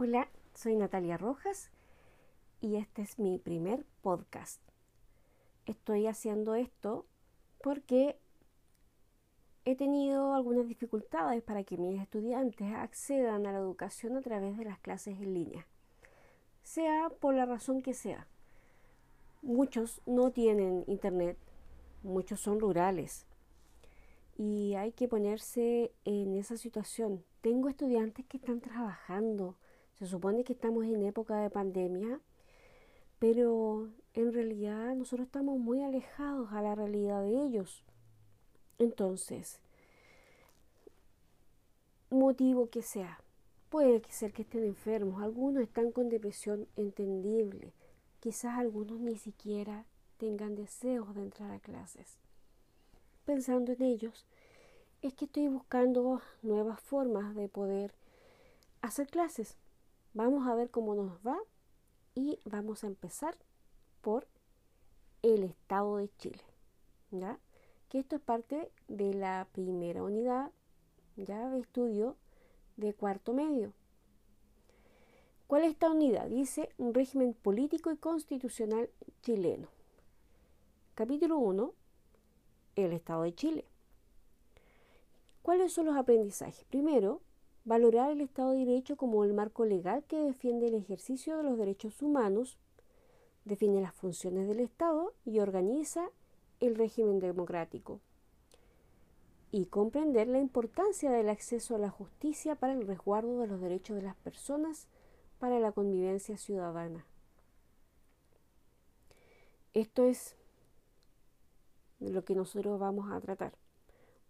Hola, soy Natalia Rojas y este es mi primer podcast. Estoy haciendo esto porque he tenido algunas dificultades para que mis estudiantes accedan a la educación a través de las clases en línea, sea por la razón que sea. Muchos no tienen internet, muchos son rurales y hay que ponerse en esa situación. Tengo estudiantes que están trabajando, se supone que estamos en época de pandemia, pero en realidad nosotros estamos muy alejados a la realidad de ellos. Entonces, motivo que sea, puede ser que estén enfermos, algunos están con depresión entendible, quizás algunos ni siquiera tengan deseos de entrar a clases. Pensando en ellos, es que estoy buscando nuevas formas de poder hacer clases. Vamos a ver cómo nos va y vamos a empezar por el Estado de Chile. ¿Ya? Que esto es parte de la primera unidad ya de estudio de cuarto medio. ¿Cuál es esta unidad? Dice un régimen político y constitucional chileno. Capítulo 1. El Estado de Chile. ¿Cuáles son los aprendizajes? Primero, valorar el Estado de Derecho como el marco legal que defiende el ejercicio de los derechos humanos, define las funciones del Estado y organiza el régimen democrático. Y comprender la importancia del acceso a la justicia para el resguardo de los derechos de las personas para la convivencia ciudadana. Esto es lo que nosotros vamos a tratar.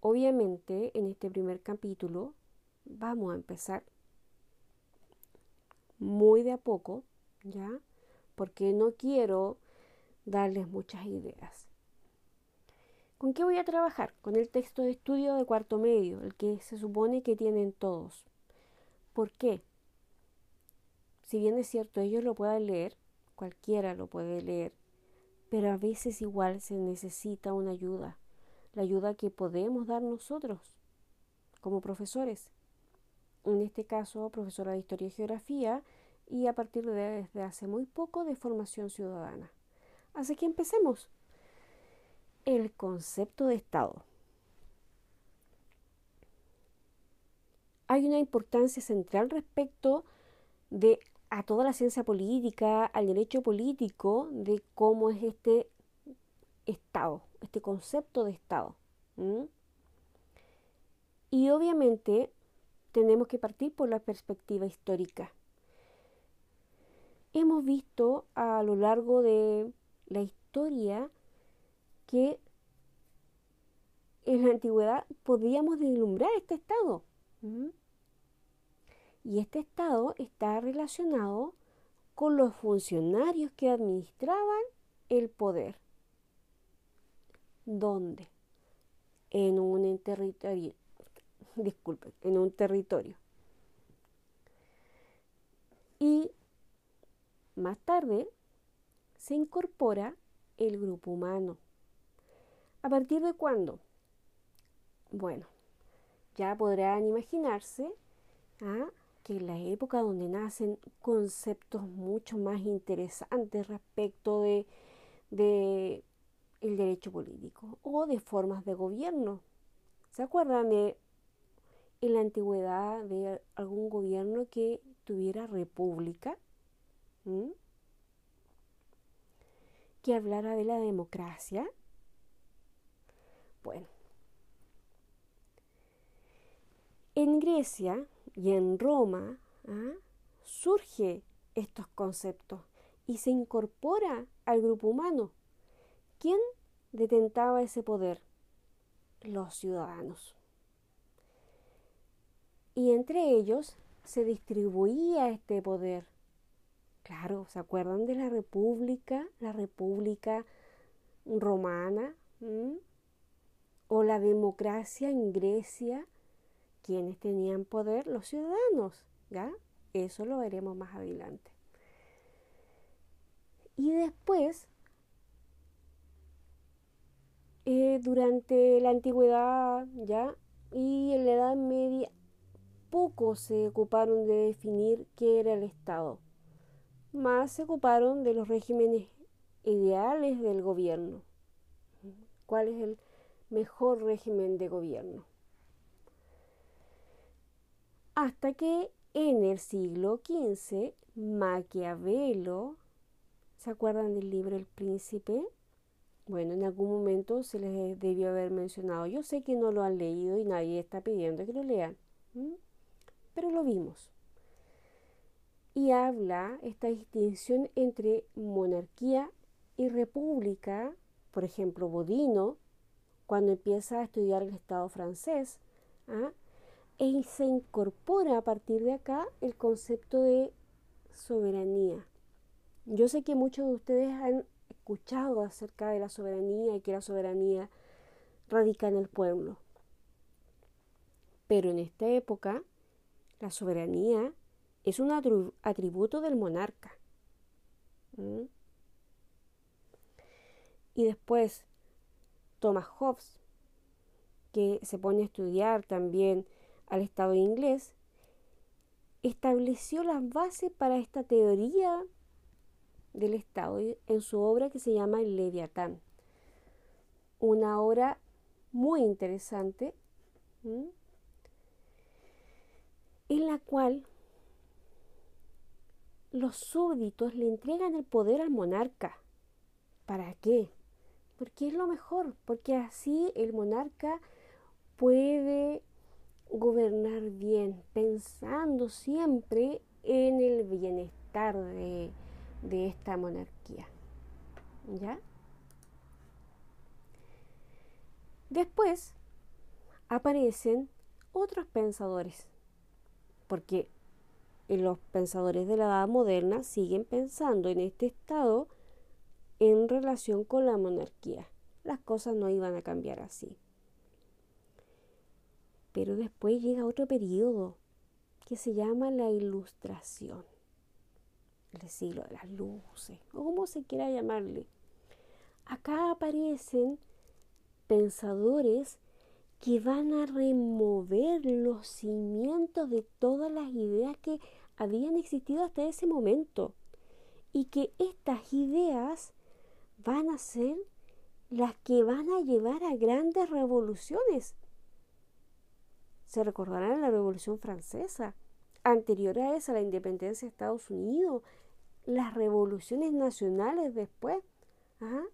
Obviamente, en este primer capítulo vamos a empezar muy de a poco, ¿ya? Porque no quiero darles muchas ideas. ¿Con qué voy a trabajar? Con el texto de estudio de cuarto medio, el que se supone que tienen todos. ¿Por qué? Si bien es cierto, ellos lo pueden leer, cualquiera lo puede leer, pero a veces igual se necesita una ayuda, la ayuda que podemos dar nosotros como profesores en este caso profesora de Historia y Geografía, y a partir de desde hace muy poco de formación ciudadana. Así que empecemos. El concepto de Estado. Hay una importancia central respecto de a toda la ciencia política, al derecho político, de cómo es este Estado, este concepto de Estado. Y obviamente tenemos que partir por la perspectiva histórica. Hemos visto a lo largo de la historia que en la antigüedad podíamos deslumbrar este estado. Y este estado está relacionado con los funcionarios que administraban el poder. ¿Dónde? En un territorio, disculpen, en un territorio. Y más tarde se incorpora el grupo humano. ¿A partir de cuándo? Bueno, ya podrán imaginarse ¿ah? que la época donde nacen conceptos mucho más interesantes respecto de, de el derecho político o de formas de gobierno. ¿Se acuerdan de en la antigüedad de algún gobierno que tuviera república, que hablara de la democracia. Bueno, en Grecia y en Roma ¿ah? surge estos conceptos y se incorpora al grupo humano. ¿Quién detentaba ese poder? Los ciudadanos y entre ellos se distribuía este poder. Claro, ¿se acuerdan de la República? La República romana o la democracia en Grecia. ¿Quiénes tenían poder? Los ciudadanos, ¿ya? Eso lo veremos más adelante. Y después, eh, durante la antigüedad, ¿ya? Y en la Edad Media poco se ocuparon de definir qué era el Estado, más se ocuparon de los regímenes ideales del gobierno. ¿Cuál es el mejor régimen de gobierno? Hasta que en el siglo XV, Maquiavelo, ¿se acuerdan del libro El Príncipe? Bueno, en algún momento se les debió haber mencionado. Yo sé que no lo han leído y nadie está pidiendo que lo lean, pero lo vimos. Y habla esta distinción entre monarquía y república, por ejemplo, Bodino, cuando empieza a estudiar el Estado francés, ¿ah? y se incorpora a partir de acá el concepto de soberanía. Yo sé que muchos de ustedes han escuchado acerca de la soberanía y que la soberanía radica en el pueblo. Pero en esta época, la soberanía es un atributo del monarca. ¿Mm? Y después, Thomas Hobbes, que se pone a estudiar también al Estado inglés, estableció las bases para esta teoría del Estado en su obra que se llama El Leviatán. Una obra muy interesante en la cual los súbditos le entregan el poder al monarca. ¿Para qué? Porque es lo mejor, porque así el monarca puede gobernar bien, pensando siempre en el bienestar de, de esta monarquía. ¿Ya? Después aparecen otros pensadores, porque los pensadores de la edad moderna siguen pensando en este estado en relación con la monarquía. Las cosas no iban a cambiar así. Pero después llega otro periodo que se llama la ilustración, el siglo de las luces, o como se quiera llamarle. Acá aparecen pensadores que van a remover los cimientos de todas las ideas que habían existido hasta ese momento y que estas ideas van a ser las que van a llevar a grandes revoluciones. Se recordarán la Revolución Francesa, anterior a esa la independencia de Estados Unidos, las revoluciones nacionales después. ¿ah?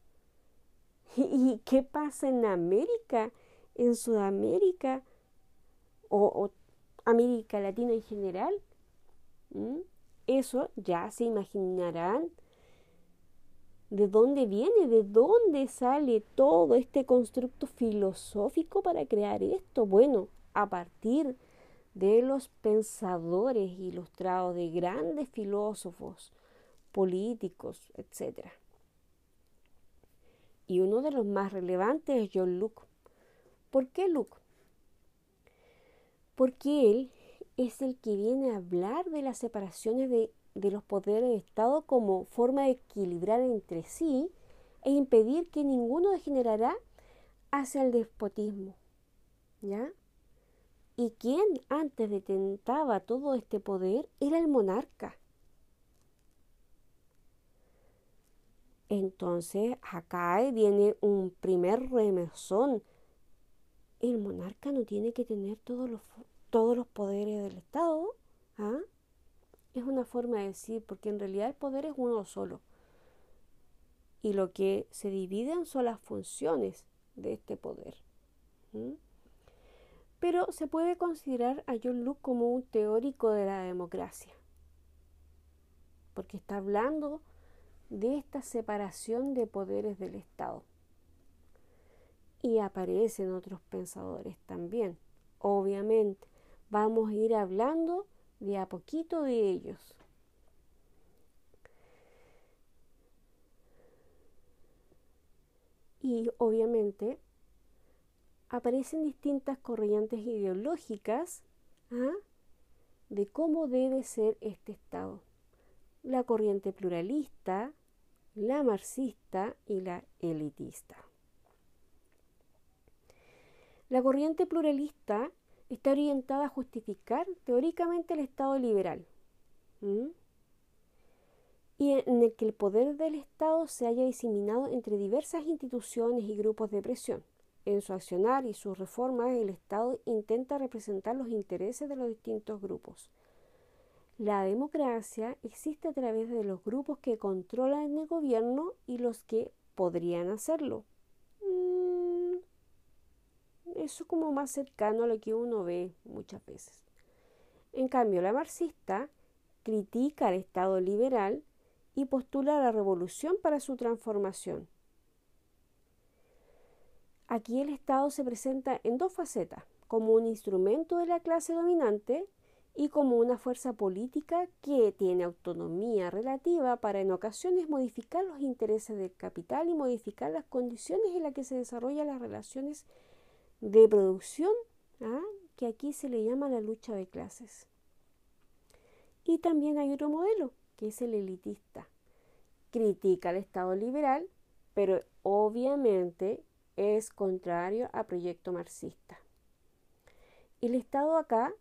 ¿Y, qué pasa en América, en Sudamérica o, América Latina en general? Eso ya se imaginarán ¿De dónde viene? ¿De dónde sale todo este constructo filosófico para crear esto? Bueno, a partir de los pensadores ilustrados, de grandes filósofos, políticos, etc. Y uno de los más relevantes es John Locke. ¿Por qué Locke? Porque él es el que viene a hablar de las separaciones de de los poderes de Estado como forma de equilibrar entre sí e impedir que ninguno degenerará hacia el despotismo. ¿Ya? Y quien antes detentaba todo este poder era el monarca. Entonces acá viene un primer remesón. El monarca no tiene que tener todos los, todos los poderes del Estado. ¿ah? es una forma de decir, porque en realidad el poder es uno solo. Y lo que se dividen son las funciones de este poder. Pero se puede considerar a John Locke como un teórico de la democracia, porque está hablando de esta separación de poderes del Estado. Y aparecen otros pensadores también. Obviamente, vamos a ir hablando de a poquito de ellos. Y obviamente aparecen distintas corrientes ideológicas ¿ah? de cómo debe ser este Estado. La corriente pluralista, la marxista y la elitista. La corriente pluralista está orientada a justificar teóricamente el Estado liberal y en el que el poder del Estado se haya diseminado entre diversas instituciones y grupos de presión. En su accionar y sus reformas, el Estado intenta representar los intereses de los distintos grupos. La democracia existe a través de los grupos que controlan el gobierno y los que podrían hacerlo. Eso como más cercano a lo que uno ve muchas veces. En cambio, la marxista critica al Estado liberal y postula la revolución para su transformación. Aquí el Estado se presenta en dos facetas, como un instrumento de la clase dominante y como una fuerza política que tiene autonomía relativa para en ocasiones modificar los intereses del capital y modificar las condiciones en las que se desarrollan las relaciones de producción, ¿ah? que aquí se le llama la lucha de clases. Y también hay otro modelo, que es el elitista. Critica al Estado liberal, pero obviamente es contrario al proyecto marxista. El Estado acá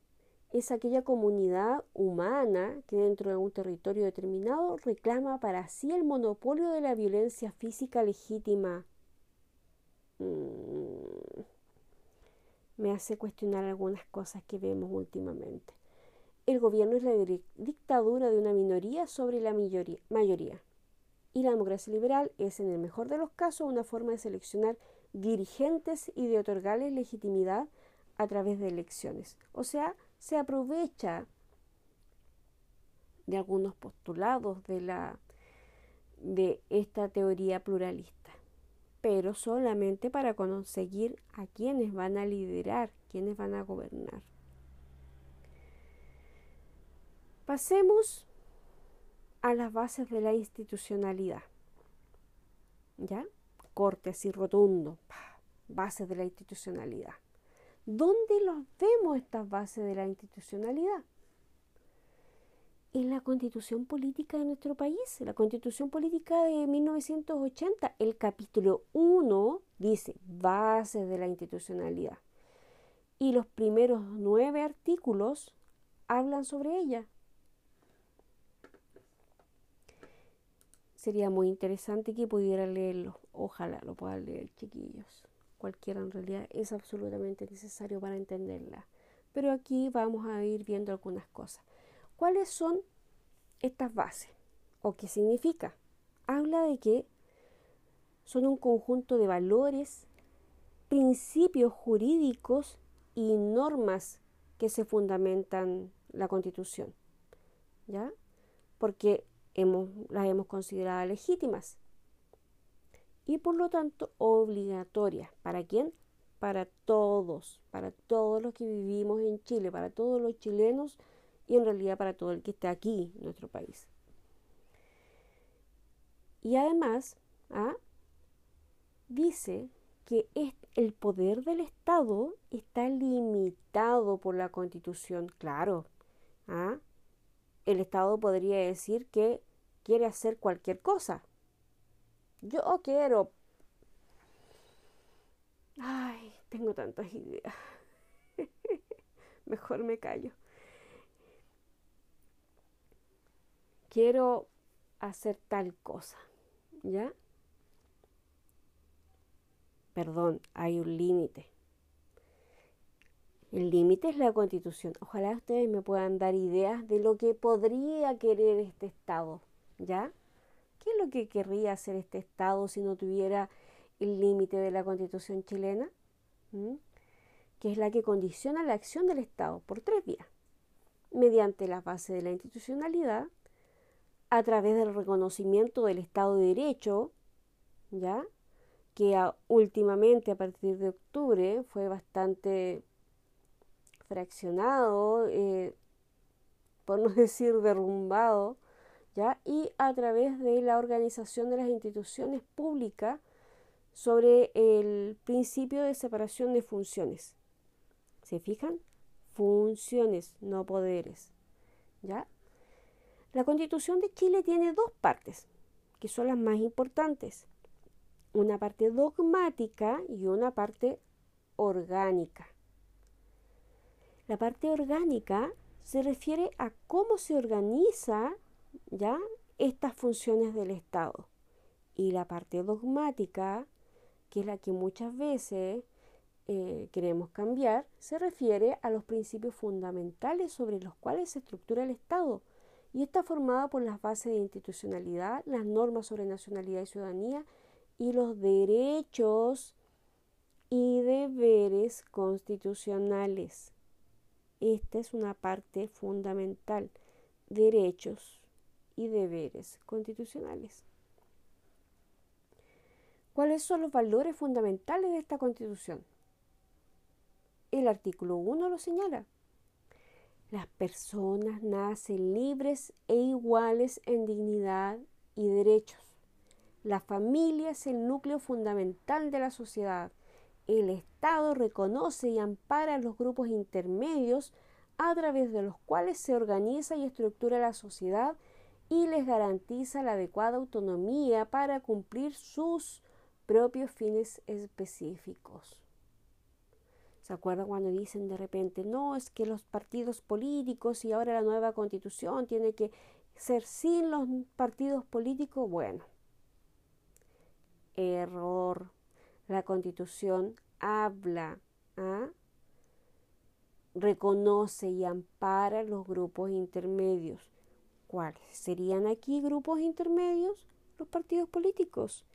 es aquella comunidad humana que dentro de un territorio determinado reclama para sí el monopolio de la violencia física legítima. Mm, me hace cuestionar algunas cosas que vemos últimamente. El gobierno es la dictadura de una minoría sobre la mayoría. Y la democracia liberal es, en el mejor de los casos, una forma de seleccionar dirigentes y de otorgarles legitimidad a través de elecciones. O sea, se aprovecha de algunos postulados de, la, de esta teoría pluralista, pero solamente para conseguir a quienes van a liderar, quienes van a gobernar. Pasemos a las bases de la institucionalidad. ¿Ya? Corte así rotundo. Bases de la institucionalidad. ¿Dónde los vemos estas bases de la institucionalidad? En la constitución política de nuestro país, la constitución política de 1980, el capítulo 1 dice bases de la institucionalidad. Y los primeros nueve artículos hablan sobre ella. Sería muy interesante que pudiera leerlo. Ojalá lo puedan leer, chiquillos cualquiera en realidad es absolutamente necesario para entenderla. Pero aquí vamos a ir viendo algunas cosas. ¿Cuáles son estas bases? ¿O qué significa? Habla de que son un conjunto de valores, principios jurídicos y normas que se fundamentan la Constitución. ¿Ya? Porque hemos, las hemos considerado legítimas y por lo tanto obligatorias. ¿Para quién? Para todos, para todos los que vivimos en Chile, para todos los chilenos y en realidad para todo el que está aquí en nuestro país. Y además, ¿ah? dice que el poder del Estado está limitado por la Constitución. Claro, ¿ah? el Estado podría decir que quiere hacer cualquier cosa, yo quiero... Ay, tengo tantas ideas. Mejor me callo. Quiero hacer tal cosa, ¿ya? Perdón, hay un límite. El límite es la constitución. Ojalá ustedes me puedan dar ideas de lo que podría querer este Estado, ¿ya? ¿Qué es lo que querría hacer este Estado si no tuviera el límite de la Constitución chilena? ¿Mm? Que es la que condiciona la acción del Estado por tres vías. Mediante la base de la institucionalidad, a través del reconocimiento del Estado de Derecho, ¿ya? que últimamente a partir de octubre fue bastante fraccionado, eh, por no decir derrumbado, y a través de la organización de las instituciones públicas sobre el principio de separación de funciones. ¿Se fijan? Funciones, no poderes. ¿Ya? La Constitución de Chile tiene dos partes, que son las más importantes. Una parte dogmática y una parte orgánica. La parte orgánica se refiere a cómo se organiza ya estas funciones del Estado. Y la parte dogmática, que es la que muchas veces eh, queremos cambiar, se refiere a los principios fundamentales sobre los cuales se estructura el Estado y está formada por las bases de institucionalidad, las normas sobre nacionalidad y ciudadanía y los derechos y deberes constitucionales. Esta es una parte fundamental, derechos y deberes constitucionales. ¿Cuáles son los valores fundamentales de esta constitución? El artículo 1 lo señala. Las personas nacen libres e iguales en dignidad y derechos. La familia es el núcleo fundamental de la sociedad. El Estado reconoce y ampara los grupos intermedios a través de los cuales se organiza y estructura la sociedad y les garantiza la adecuada autonomía para cumplir sus propios fines específicos. ¿Se acuerdan cuando dicen de repente, no, es que los partidos políticos y ahora la nueva constitución tiene que ser sin los partidos políticos? Bueno, error. La constitución habla, ¿ah? reconoce y ampara los grupos intermedios. ¿Cuáles serían aquí grupos intermedios? Los partidos políticos.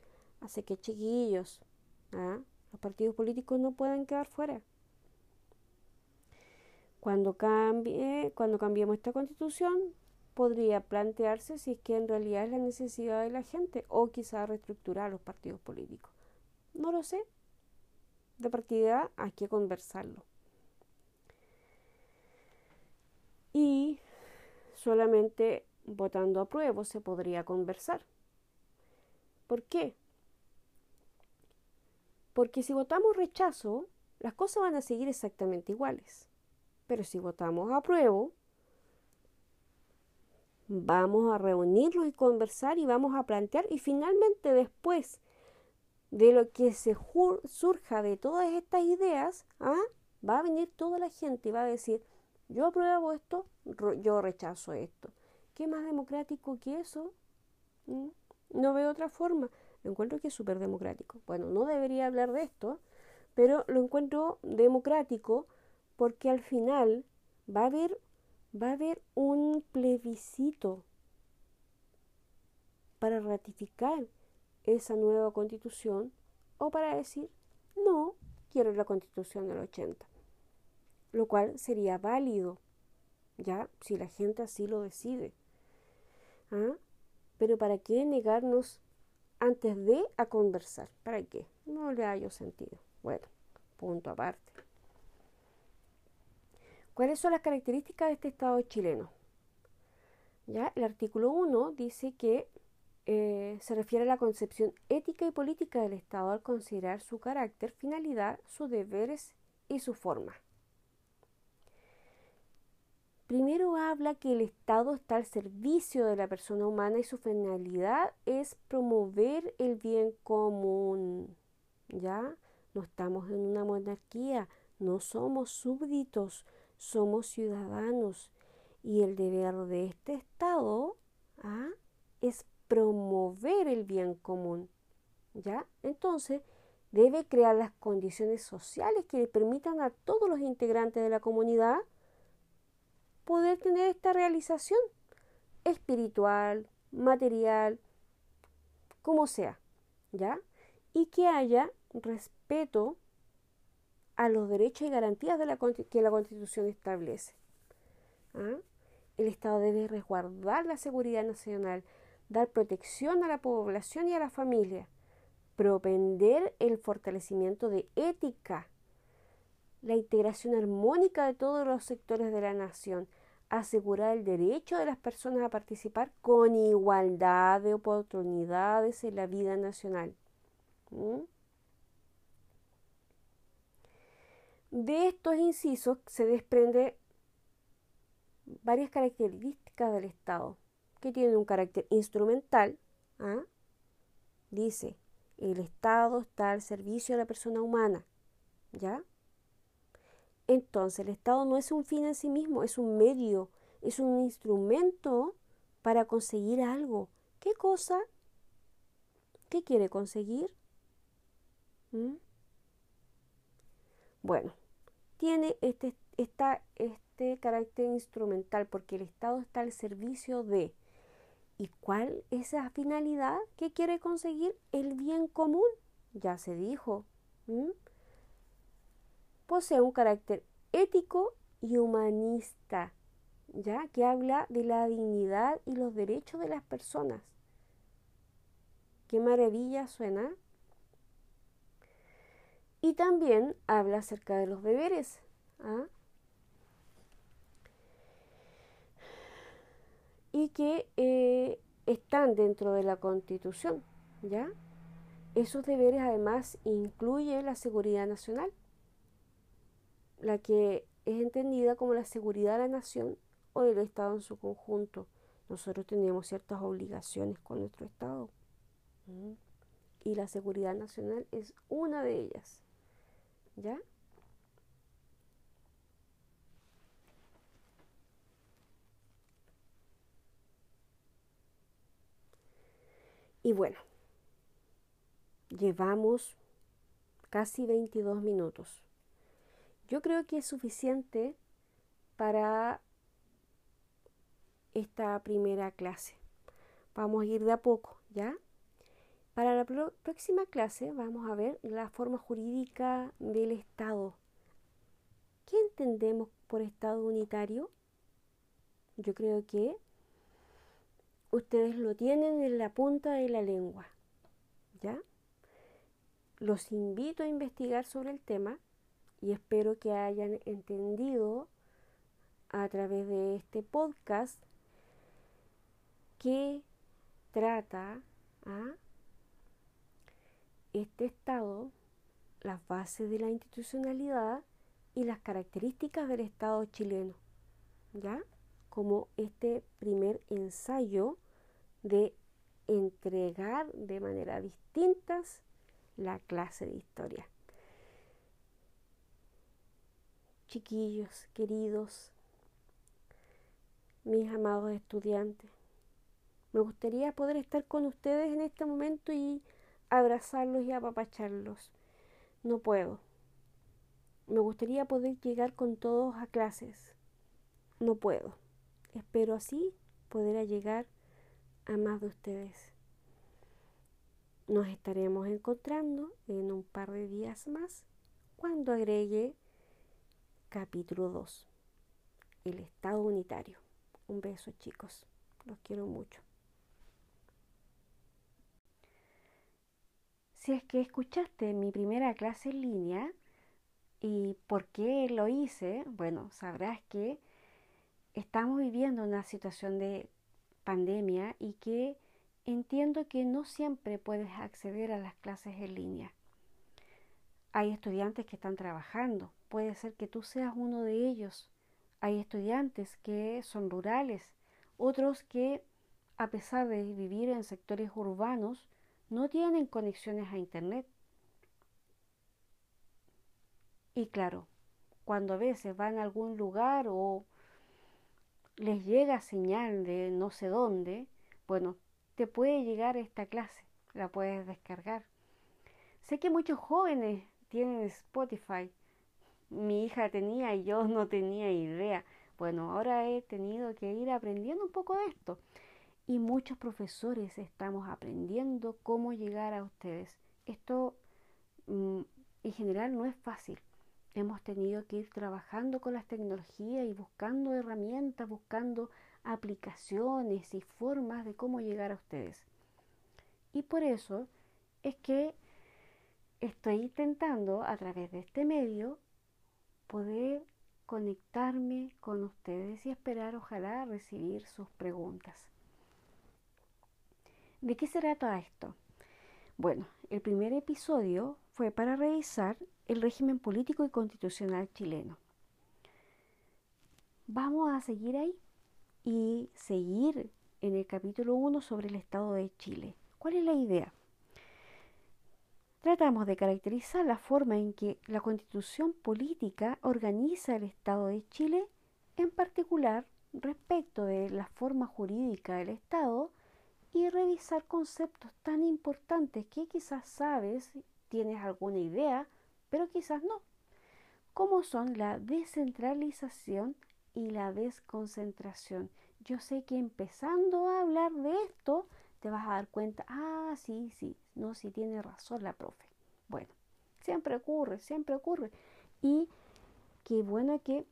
Así que chiquillos, ¿ah? los partidos políticos no pueden quedar fuera. Cuando, cambie, cuando cambiemos esta constitución, podría plantearse si es que en realidad es la necesidad de la gente o quizá reestructurar los partidos políticos. No lo sé. De partida hay que conversarlo. Y solamente votando a prueba se podría conversar. ¿Por qué? Porque si votamos rechazo, las cosas van a seguir exactamente iguales. Pero si votamos apruebo, vamos a reunirnos y conversar y vamos a plantear y finalmente después de lo que se surja de todas estas ideas, ¿ah? va a venir toda la gente y va a decir, yo apruebo esto, yo rechazo esto. ¿Qué más democrático que eso? ¿Mm? No veo otra forma. Lo encuentro que es súper democrático. Bueno, no debería hablar de esto, pero lo encuentro democrático porque al final va a haber, va a haber un plebiscito para ratificar esa nueva constitución o para decir no, quiero la constitución del 80, lo cual sería válido, ya, si la gente así lo decide. ¿Ah? Pero ¿para qué negarnos antes de a conversar? ¿Para qué? No le hallo sentido. Bueno, punto aparte. ¿Cuáles son las características de este Estado chileno? ¿Ya? El artículo 1 dice que eh, se refiere a la concepción ética y política del Estado al considerar su carácter, finalidad, sus deberes y su forma. Primero habla que el Estado está al servicio de la persona humana y su finalidad es promover el bien común. ¿Ya? No estamos en una monarquía, no somos súbditos, somos ciudadanos y el deber de este Estado ¿ah? es promover el bien común. ¿Ya? Entonces, debe crear las condiciones sociales que le permitan a todos los integrantes de la comunidad poder tener esta realización espiritual, material, como sea, ¿ya? Y que haya respeto a los derechos y garantías que la Constitución establece. ¿Ah? El Estado debe resguardar la seguridad nacional, dar protección a la población y a la familia, propender el fortalecimiento de ética, la integración armónica de todos los sectores de la nación, asegurar el derecho de las personas a participar con igualdad de oportunidades en la vida nacional. De estos incisos se desprende varias características del Estado, que tienen un carácter instrumental. ¿ah? Dice, el Estado está al servicio de la persona humana, ¿ya? Entonces, el Estado no es un fin en sí mismo, es un medio, es un instrumento para conseguir algo. ¿Qué cosa? ¿Qué quiere conseguir? ¿Mm? Bueno, tiene este, este carácter instrumental porque el Estado está al servicio de. ¿Y cuál es finalidad que quiere conseguir? El bien común, ya se dijo. Posee un carácter ético y humanista, ya que habla de la dignidad y los derechos de las personas. Qué maravilla suena. Y también habla acerca de los deberes. ¿ah? Y que eh, están dentro de la Constitución. ¿ya? Esos deberes además incluyen la seguridad nacional, la que es entendida como la seguridad de la nación o del Estado en su conjunto. Nosotros tenemos ciertas obligaciones con nuestro Estado. Y la seguridad nacional es una de ellas. ¿Ya? Y bueno, llevamos casi 22 minutos. Yo creo que es suficiente para esta primera clase. Vamos a ir de a poco, ¿ya? Para la próxima clase vamos a ver la forma jurídica del Estado. ¿Qué entendemos por Estado unitario? Yo creo que ustedes lo tienen en la punta de la lengua. ¿Ya? Los invito a investigar sobre el tema y espero que hayan entendido a través de este podcast que trata a este Estado, las bases de la institucionalidad y las características del Estado chileno, ¿ya? Como este primer ensayo de entregar de manera distintas la clase de historia. Chiquillos, queridos, mis amados estudiantes, me gustaría poder estar con ustedes en este momento y abrazarlos y apapacharlos. No puedo. Me gustaría poder llegar con todos a clases. No puedo. Espero así poder llegar a más de ustedes. Nos estaremos encontrando en un par de días más cuando agregue capítulo 2, el Estado Unitario. Un beso chicos, los quiero mucho. Si es que escuchaste mi primera clase en línea y por qué lo hice, bueno, sabrás que estamos viviendo una situación de pandemia y que entiendo que no siempre puedes acceder a las clases en línea. Hay estudiantes que están trabajando, puede ser que tú seas uno de ellos. Hay estudiantes que son rurales, otros que, a pesar de vivir en sectores urbanos, no tienen conexiones a Internet. Y claro, cuando a veces van a algún lugar o les llega señal de no sé dónde, bueno, te puede llegar esta clase, la puedes descargar. Sé que muchos jóvenes tienen Spotify. Mi hija tenía y yo no tenía idea. Bueno, ahora he tenido que ir aprendiendo un poco de esto y muchos profesores estamos aprendiendo cómo llegar a ustedes. Esto mm, en general no es fácil. Hemos tenido que ir trabajando con las tecnologías y buscando herramientas, buscando aplicaciones y formas de cómo llegar a ustedes. Y por eso es que estoy intentando a través de este medio poder conectarme con ustedes y esperar ojalá recibir sus preguntas. ¿De qué se trata esto? Bueno, el primer episodio fue para revisar el régimen político y constitucional chileno. Vamos a seguir ahí y seguir en el capítulo 1 sobre el Estado de Chile. ¿Cuál es la idea? tratamos de caracterizar la forma en que la constitución política organiza el Estado de Chile, en particular respecto de la forma jurídica del Estado, y revisar conceptos tan importantes que quizás sabes, tienes alguna idea, pero quizás no, como son la descentralización y la desconcentración. Yo sé que empezando a hablar de esto, te vas a dar cuenta, ah, sí, sí, no, sí tiene razón la profe. Bueno, siempre ocurre, siempre ocurre. Y qué bueno que,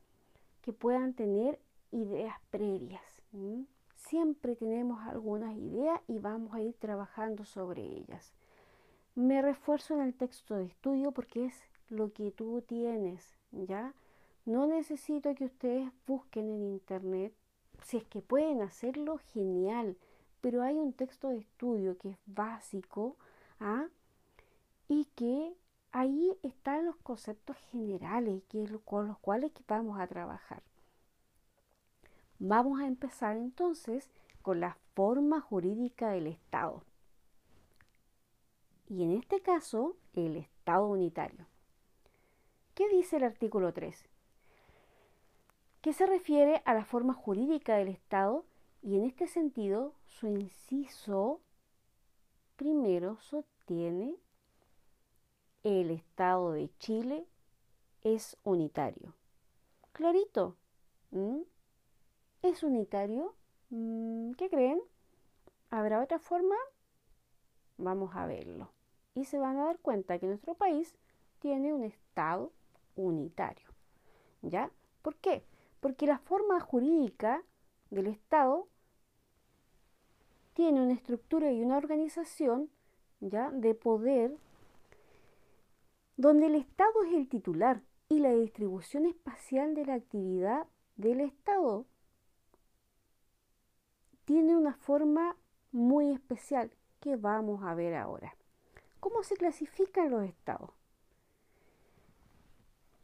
que puedan tener ideas previas. Siempre tenemos algunas ideas y vamos a ir trabajando sobre ellas. Me refuerzo en el texto de estudio porque es lo que tú tienes, ¿ya? No necesito que ustedes busquen en internet. Si es que pueden hacerlo, genial. Pero hay un texto de estudio que es básico ¿ah? y que ahí están los conceptos generales con los cuales vamos a trabajar. Vamos a empezar entonces con la forma jurídica del Estado. Y en este caso, el Estado unitario. ¿Qué dice el artículo 3? que se refiere a la forma jurídica del Estado y en este sentido su inciso primero sostiene el Estado de Chile es unitario. Clarito. ¿Es unitario? Mm, ¿Qué creen? ¿Habrá otra forma? Vamos a verlo. Y se van a dar cuenta que nuestro país tiene un Estado unitario. ¿Ya? ¿Por qué? porque la forma jurídica del Estado tiene una estructura y una organización ya de poder donde el Estado es el titular y la distribución espacial de la actividad del Estado tiene una forma muy especial que vamos a ver ahora. ¿Cómo se clasifican los estados?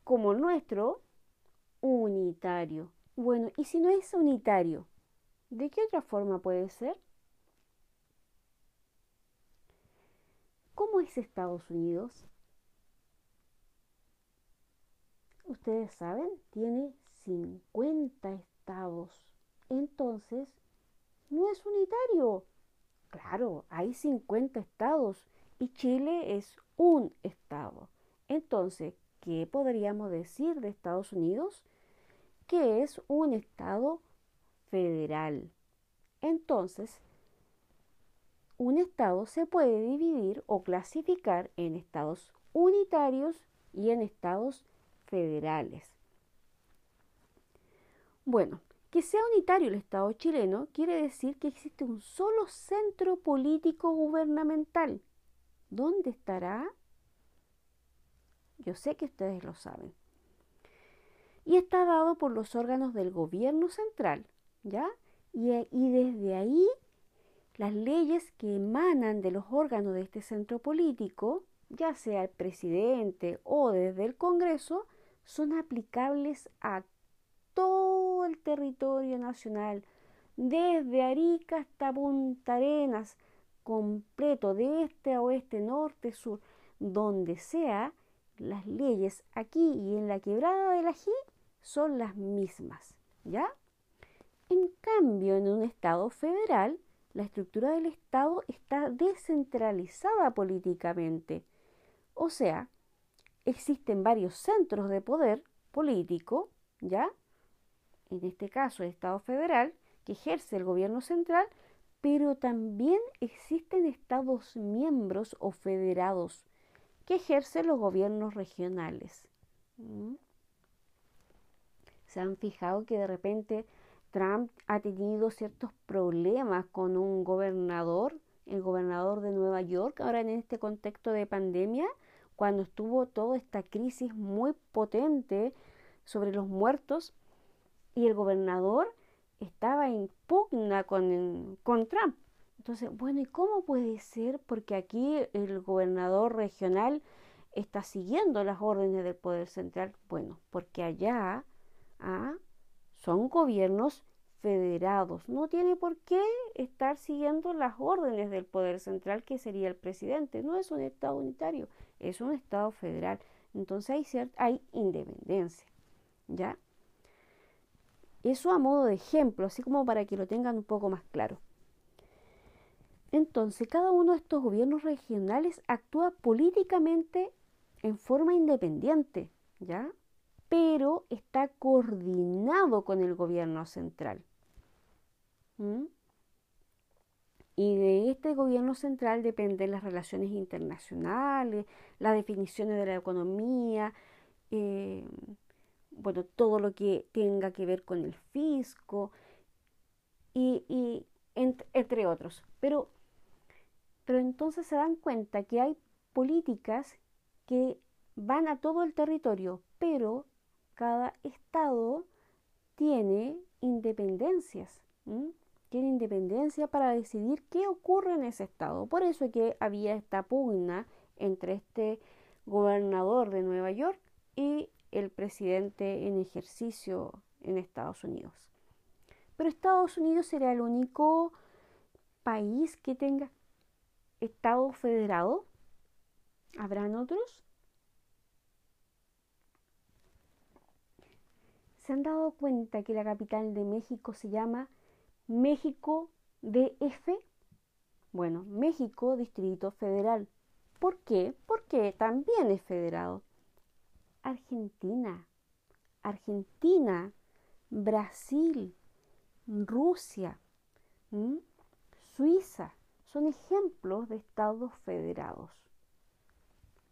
Como nuestro, unitario. Bueno, y si no es unitario, ¿de qué otra forma puede ser? ¿Cómo es Estados Unidos? Ustedes saben, tiene 50 estados. Entonces, no es unitario. Claro, hay 50 estados y Chile es un estado. Entonces, ¿qué podríamos decir de Estados Unidos? que es un Estado federal. Entonces, un Estado se puede dividir o clasificar en estados unitarios y en estados federales. Bueno, que sea unitario el Estado chileno quiere decir que existe un solo centro político gubernamental. ¿Dónde estará? Yo sé que ustedes lo saben y está dado por los órganos del gobierno central, ¿ya? Y, desde ahí las leyes que emanan de los órganos de este centro político, ya sea el presidente o desde el Congreso, son aplicables a todo el territorio nacional, desde Arica hasta Punta Arenas, completo, de este a oeste, norte, sur, donde sea, las leyes aquí y en la quebrada del ají son las mismas, ¿ya? En cambio, en un Estado federal, la estructura del Estado está descentralizada políticamente. O sea, existen varios centros de poder político, ¿ya? En este caso, el Estado federal, que ejerce el gobierno central, pero también existen estados miembros o federados que ejercen los gobiernos regionales. ¿Mm? se han fijado que de repente Trump ha tenido ciertos problemas con un gobernador, el gobernador de Nueva York, ahora en este contexto de pandemia, cuando estuvo toda esta crisis muy potente sobre los muertos y el gobernador estaba en pugna con, con Trump. Entonces, bueno, ¿y cómo puede ser? Porque aquí el gobernador regional está siguiendo las órdenes del Poder Central. Bueno, porque allá son gobiernos federados. No tiene por qué estar siguiendo las órdenes del poder central, que sería el presidente. No es un Estado unitario, es un Estado federal. Entonces hay, hay independencia. ¿Ya? Eso a modo de ejemplo, así como para que lo tengan un poco más claro. Entonces, cada uno de estos gobiernos regionales actúa políticamente en forma independiente, ¿ya? Pero está coordinado con el gobierno central. Y de este gobierno central dependen las relaciones internacionales, las definiciones de la economía, eh, bueno, todo lo que tenga que ver con el fisco y, entre otros. Pero, pero entonces se dan cuenta que hay políticas que van a todo el territorio, pero cada estado tiene independencias, tiene independencia para decidir qué ocurre en ese estado. Por eso es que había esta pugna entre este gobernador de Nueva York y el presidente en ejercicio en Estados Unidos. Pero Estados Unidos será el único país que tenga Estado federado. ¿Habrán otros? ¿Se han dado cuenta que la capital de México se llama México DF? Bueno, México Distrito Federal. ¿Por qué? Porque también es federado. Argentina, Argentina, Brasil, Rusia, Suiza, son ejemplos de estados federados.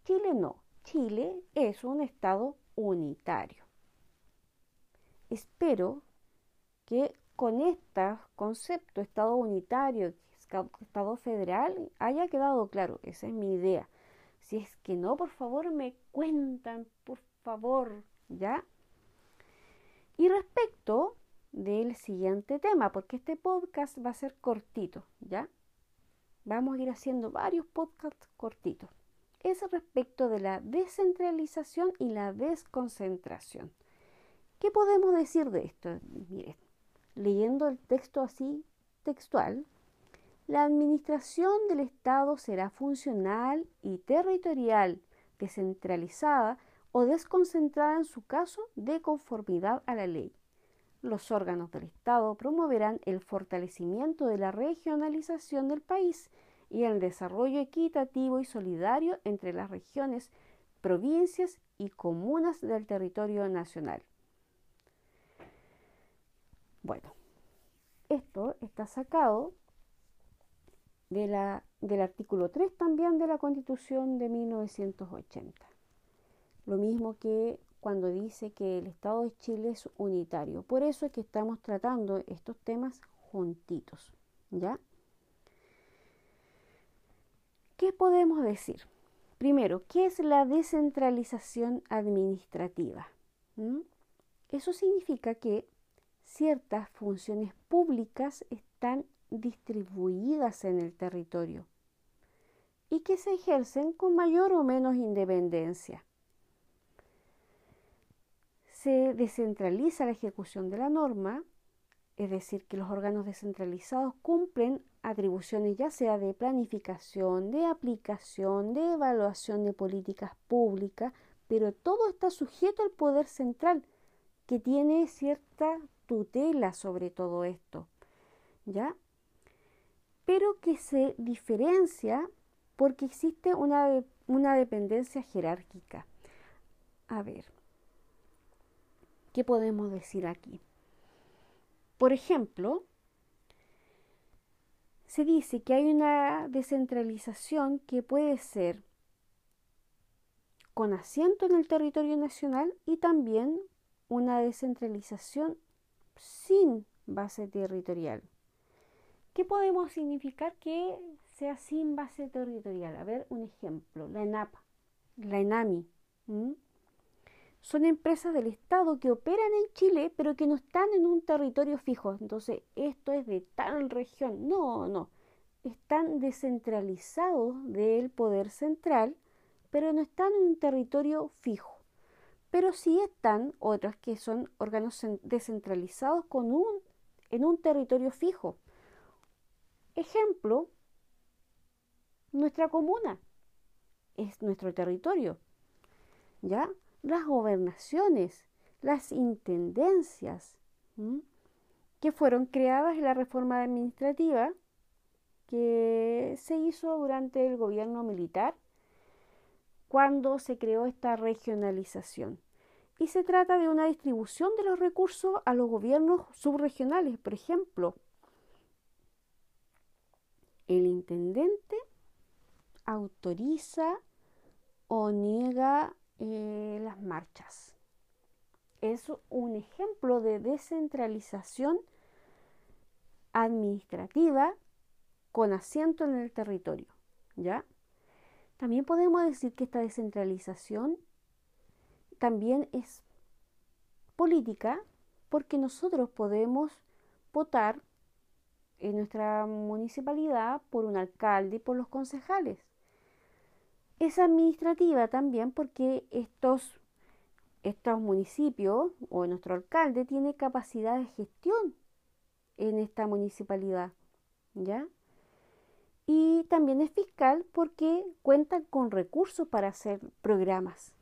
Chile no, Chile es un estado unitario. Espero que con este concepto estado unitario, estado federal, haya quedado claro, esa es mi idea. Si es que no, por favor me cuentan, por favor, ¿ya? Y respecto del siguiente tema, porque este podcast va a ser cortito, ¿ya? Vamos a ir haciendo varios podcasts cortitos. Es respecto de la descentralización y la desconcentración. ¿Qué podemos decir de esto? Miren, leyendo el texto así textual, la administración del Estado será funcional y territorial, descentralizada o desconcentrada en su caso de conformidad a la ley. Los órganos del Estado promoverán el fortalecimiento de la regionalización del país y el desarrollo equitativo y solidario entre las regiones, provincias y comunas del territorio nacional. Bueno, esto está sacado del artículo 3 también de la Constitución de 1980. Lo mismo que cuando dice que el Estado de Chile es unitario. Por eso es que estamos tratando estos temas juntitos, ¿ya? ¿Qué podemos decir? Primero, ¿qué es la descentralización administrativa? ¿Mm? Eso significa que ciertas funciones públicas están distribuidas en el territorio y que se ejercen con mayor o menos independencia. Se descentraliza la ejecución de la norma, es decir, que los órganos descentralizados cumplen atribuciones ya sea de planificación, de aplicación, de evaluación de políticas públicas, pero todo está sujeto al poder central, que tiene cierta tutela sobre todo esto. ¿Ya? Pero que se diferencia porque existe una, una dependencia jerárquica. A ver, ¿qué podemos decir aquí? Por ejemplo, se dice que hay una descentralización que puede ser con asiento en el territorio nacional y también una descentralización sin base territorial. ¿Qué podemos significar que sea sin base territorial? A ver, un ejemplo, la ENAP, la ENAMI. Son empresas del Estado que operan en Chile, pero que no están en un territorio fijo. Entonces, esto es de tal región. No, no. Están descentralizados del poder central, pero no están en un territorio fijo. Pero sí están otras que son órganos descentralizados con un en un territorio fijo. Ejemplo, nuestra comuna es nuestro territorio. ¿Ya? Las gobernaciones, las intendencias, que fueron creadas en la reforma administrativa que se hizo durante el gobierno militar cuando se creó esta regionalización. Y se trata de una distribución de los recursos a los gobiernos subregionales. Por ejemplo, el intendente autoriza o niega eh, las marchas. Es un ejemplo de descentralización administrativa con asiento en el territorio, ¿ya? También podemos decir que esta descentralización también es política porque nosotros podemos votar en nuestra municipalidad por un alcalde y por los concejales. Es administrativa también porque estos, estos municipios o nuestro alcalde tiene capacidad de gestión en esta municipalidad, ¿ya? Y también es fiscal porque cuentan con recursos para hacer programas.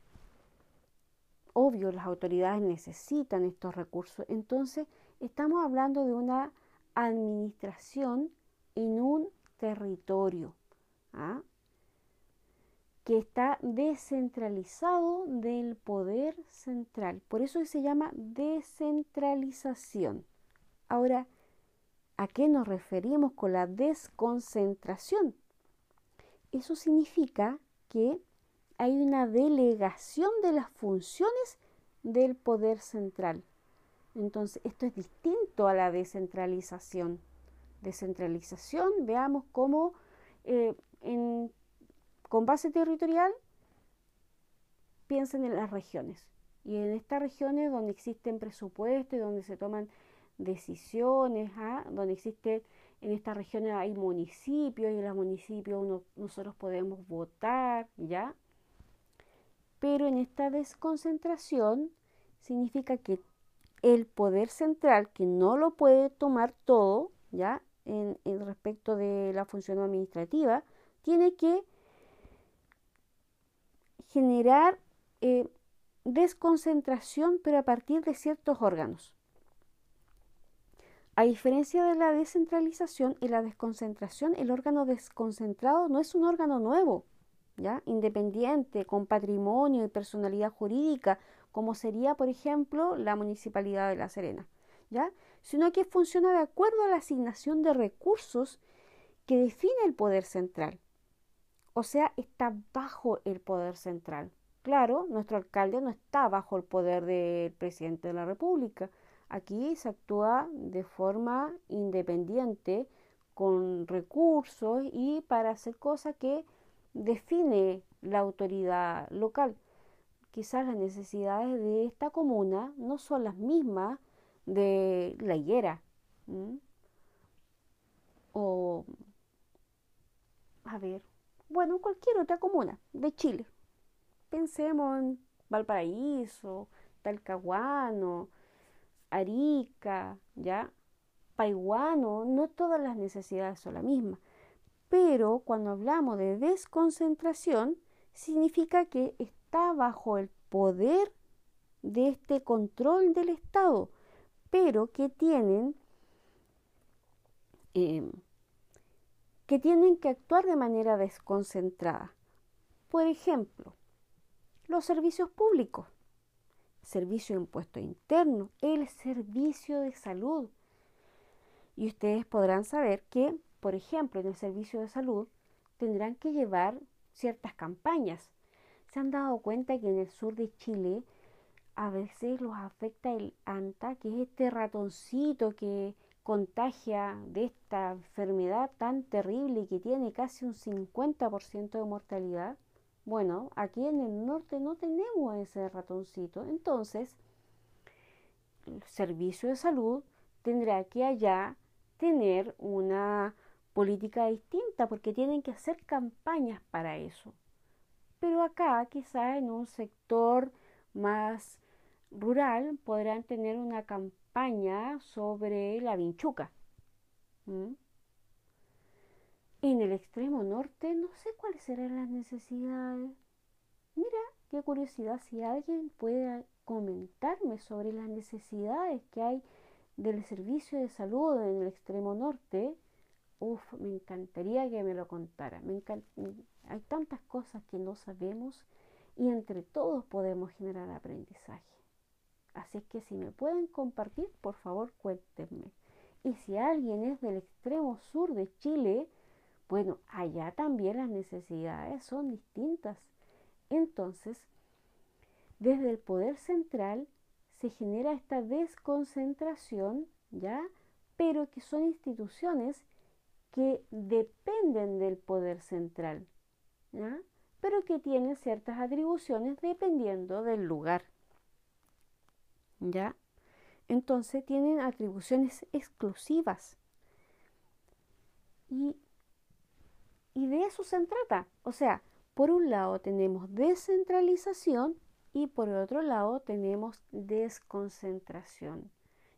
Obvio, las autoridades necesitan estos recursos. Entonces, estamos hablando de una administración en un territorio ¿ah? que está descentralizado del poder central. Por eso se llama descentralización. Ahora, ¿A qué nos referimos con la desconcentración? Eso significa que hay una delegación de las funciones del poder central. Entonces, esto es distinto a la descentralización. Descentralización, veamos cómo eh, con base territorial piensen en las regiones. Y en estas regiones donde existen presupuestos y donde se toman decisiones, ¿ah? donde existe en estas regiones hay municipios y en los municipios nosotros podemos votar, ¿ya? Pero en esta desconcentración significa que el poder central, que no lo puede tomar todo, ¿ya? En, respecto de la función administrativa, tiene que generar eh, desconcentración, pero a partir de ciertos órganos. A diferencia de la descentralización y la desconcentración, el órgano desconcentrado no es un órgano nuevo, ¿ya? independiente, con patrimonio y personalidad jurídica, como sería, por ejemplo, la Municipalidad de La Serena, ¿ya? sino que funciona de acuerdo a la asignación de recursos que define el poder central. O sea, está bajo el poder central. Claro, nuestro alcalde no está bajo el poder del presidente de la República, Aquí se actúa de forma independiente, con recursos y para hacer cosas que define la autoridad local. Quizás las necesidades de esta comuna no son las mismas de la higuera. O, a ver, bueno, cualquier otra comuna de Chile. Pensemos en Valparaíso, Talcahuano, Arica, ¿ya? Paiguano, no todas las necesidades son las mismas. Pero cuando hablamos de desconcentración, significa que está bajo el poder de este control del Estado, pero que tienen, em, que tienen que actuar de manera desconcentrada. Por ejemplo, los servicios públicos servicio de impuesto interno, el servicio de salud. Y ustedes podrán saber que, por ejemplo, en el servicio de salud tendrán que llevar ciertas campañas. Se han dado cuenta que en el sur de Chile a veces los afecta el ANTA, que es este ratoncito que contagia de esta enfermedad tan terrible que tiene casi un 50% de mortalidad. Bueno, aquí en el norte no tenemos ese ratoncito, entonces el servicio de salud tendrá que allá tener una política distinta porque tienen que hacer campañas para eso. Pero acá, quizá en un sector más rural, podrán tener una campaña sobre la vinchuca. En el extremo norte no sé cuáles serán las necesidades. Mira, qué curiosidad si alguien puede comentarme sobre las necesidades que hay del servicio de salud en el extremo norte. Uf, me encantaría que me lo contara. Hay tantas cosas que no sabemos y entre todos podemos generar aprendizaje. Así es que si me pueden compartir, por favor cuéntenme. Y si alguien es del extremo sur de Chile, bueno, allá también las necesidades son distintas. Entonces, desde el poder central se genera esta desconcentración, ¿ya? Pero que son instituciones que dependen del poder central, ¿ya? Pero que tienen ciertas atribuciones dependiendo del lugar. ¿Ya? Entonces tienen atribuciones exclusivas. Y, y de eso se trata. O sea, por un lado tenemos descentralización y por otro lado tenemos desconcentración.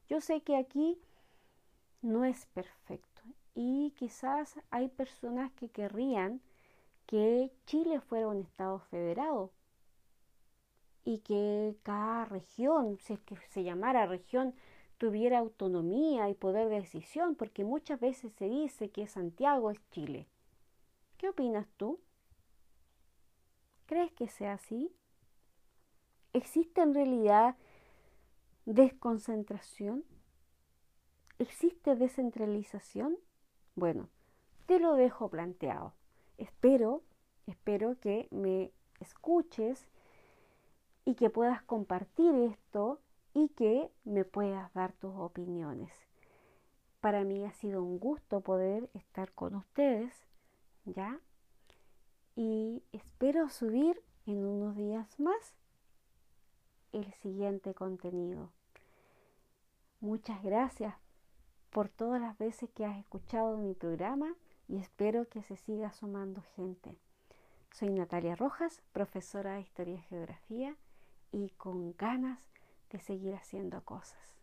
Yo sé que aquí no es perfecto y quizás hay personas que querrían que Chile fuera un estado federado y que cada región, si es que se llamara región, tuviera autonomía y poder de decisión, porque muchas veces se dice que Santiago es Chile. ¿Qué opinas tú? ¿Crees que sea así? ¿Existe en realidad desconcentración? ¿Existe descentralización? Bueno, te lo dejo planteado. Espero, espero que me escuches y que puedas compartir esto y que me puedas dar tus opiniones. Para mí ha sido un gusto poder estar con ustedes, ¿ya? Y espero subir en unos días más el siguiente contenido. Muchas gracias por todas las veces que has escuchado mi programa y espero que se siga sumando gente. Soy Natalia Rojas, profesora de Historia y Geografía y con ganas de seguir haciendo cosas.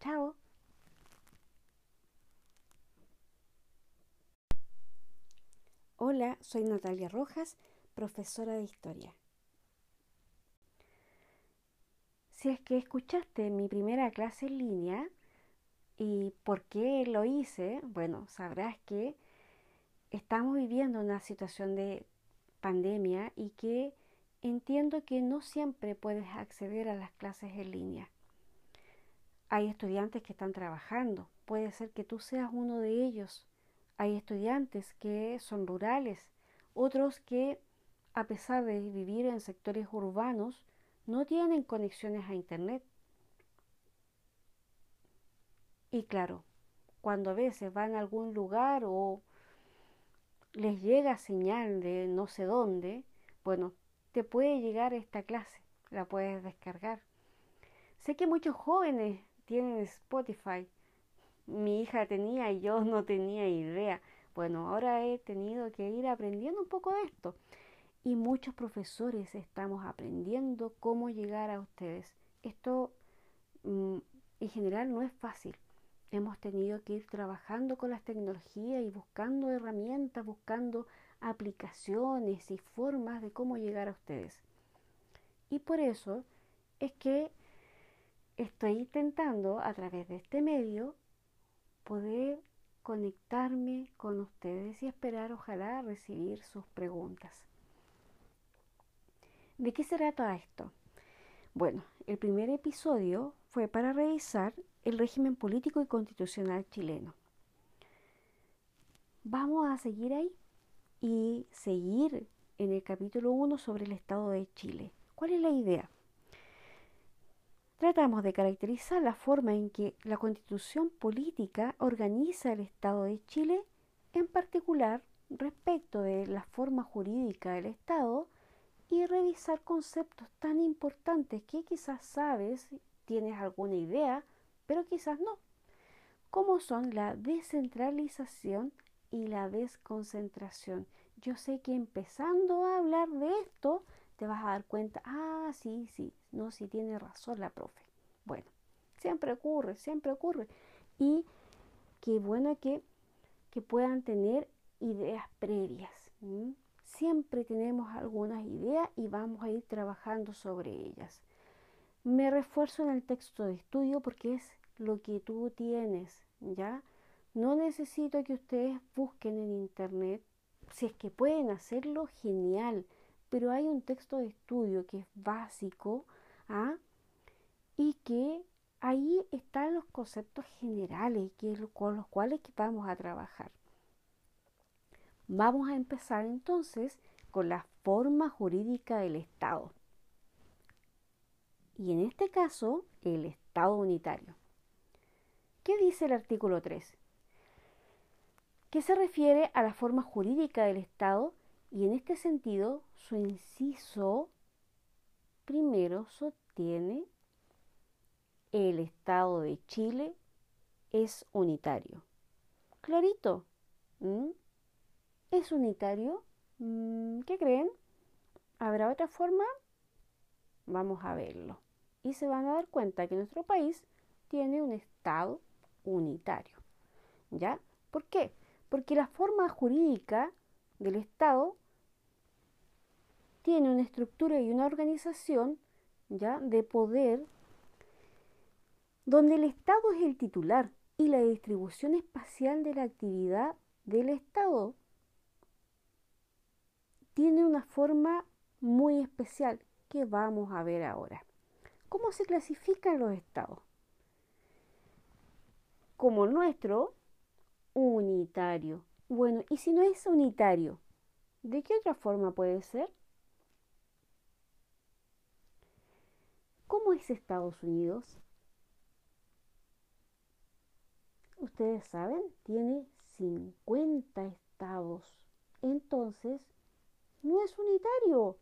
Chao. Hola, soy Natalia Rojas, profesora de Historia. Si es que escuchaste mi primera clase en línea y por qué lo hice, bueno, sabrás que estamos viviendo una situación de pandemia y que entiendo que no siempre puedes acceder a las clases en línea. Hay estudiantes que están trabajando, puede ser que tú seas uno de ellos. Hay estudiantes que son rurales, otros que, a pesar de vivir en sectores urbanos, no tienen conexiones a Internet. Y claro, cuando a veces van a algún lugar o les llega señal de no sé dónde, bueno, te puede llegar esta clase, la puedes descargar. Sé que muchos jóvenes tienen Spotify. Mi hija tenía y yo no tenía idea. Bueno, ahora he tenido que ir aprendiendo un poco de esto y muchos profesores estamos aprendiendo cómo llegar a ustedes. Esto mm, en general no es fácil. Hemos tenido que ir trabajando con las tecnologías y buscando herramientas, buscando aplicaciones y formas de cómo llegar a ustedes. Y por eso es que estoy intentando a través de este medio poder conectarme con ustedes y esperar ojalá recibir sus preguntas. ¿De qué se trata esto? Bueno, el primer episodio fue para revisar el régimen político y constitucional chileno. Vamos a seguir ahí y seguir en el capítulo 1 sobre el Estado de Chile. ¿Cuál es la idea? Tratamos de caracterizar la forma en que la constitución política organiza el Estado de Chile, en particular respecto de la forma jurídica del Estado y revisar conceptos tan importantes que quizás sabes, tienes alguna idea, pero quizás no, como son la descentralización y la desconcentración. Yo sé que empezando a hablar de esto, te vas a dar cuenta, ah, sí, sí, no, sí tiene razón la profe. Bueno, siempre ocurre, siempre ocurre. Y qué bueno que, que puedan tener ideas previas. Siempre tenemos algunas ideas y vamos a ir trabajando sobre ellas. Me refuerzo en el texto de estudio porque es lo que tú tienes, ¿ya? No necesito que ustedes busquen en internet. Si es que pueden hacerlo, genial. Pero hay un texto de estudio que es básico ¿ah? y que ahí están los conceptos generales que, con los cuales vamos a trabajar. Vamos a empezar entonces con la forma jurídica del Estado. Y en este caso, el Estado unitario. ¿Qué dice el artículo 3? que se refiere a la forma jurídica del Estado y en este sentido su inciso primero sostiene el Estado de Chile es unitario. Clarito. ¿Es unitario? ¿Qué creen? ¿Habrá otra forma? Vamos a verlo. Y se van a dar cuenta que nuestro país tiene un Estado unitario. ¿Ya? ¿Por qué? porque la forma jurídica del Estado tiene una estructura y una organización ya de poder donde el Estado es el titular y la distribución espacial de la actividad del Estado tiene una forma muy especial que vamos a ver ahora. ¿Cómo se clasifican los estados? Como nuestro, unitario. Bueno, y si no es unitario, ¿de qué otra forma puede ser? ¿Cómo es Estados Unidos? Ustedes saben, tiene 50 estados. Entonces, no es unitario.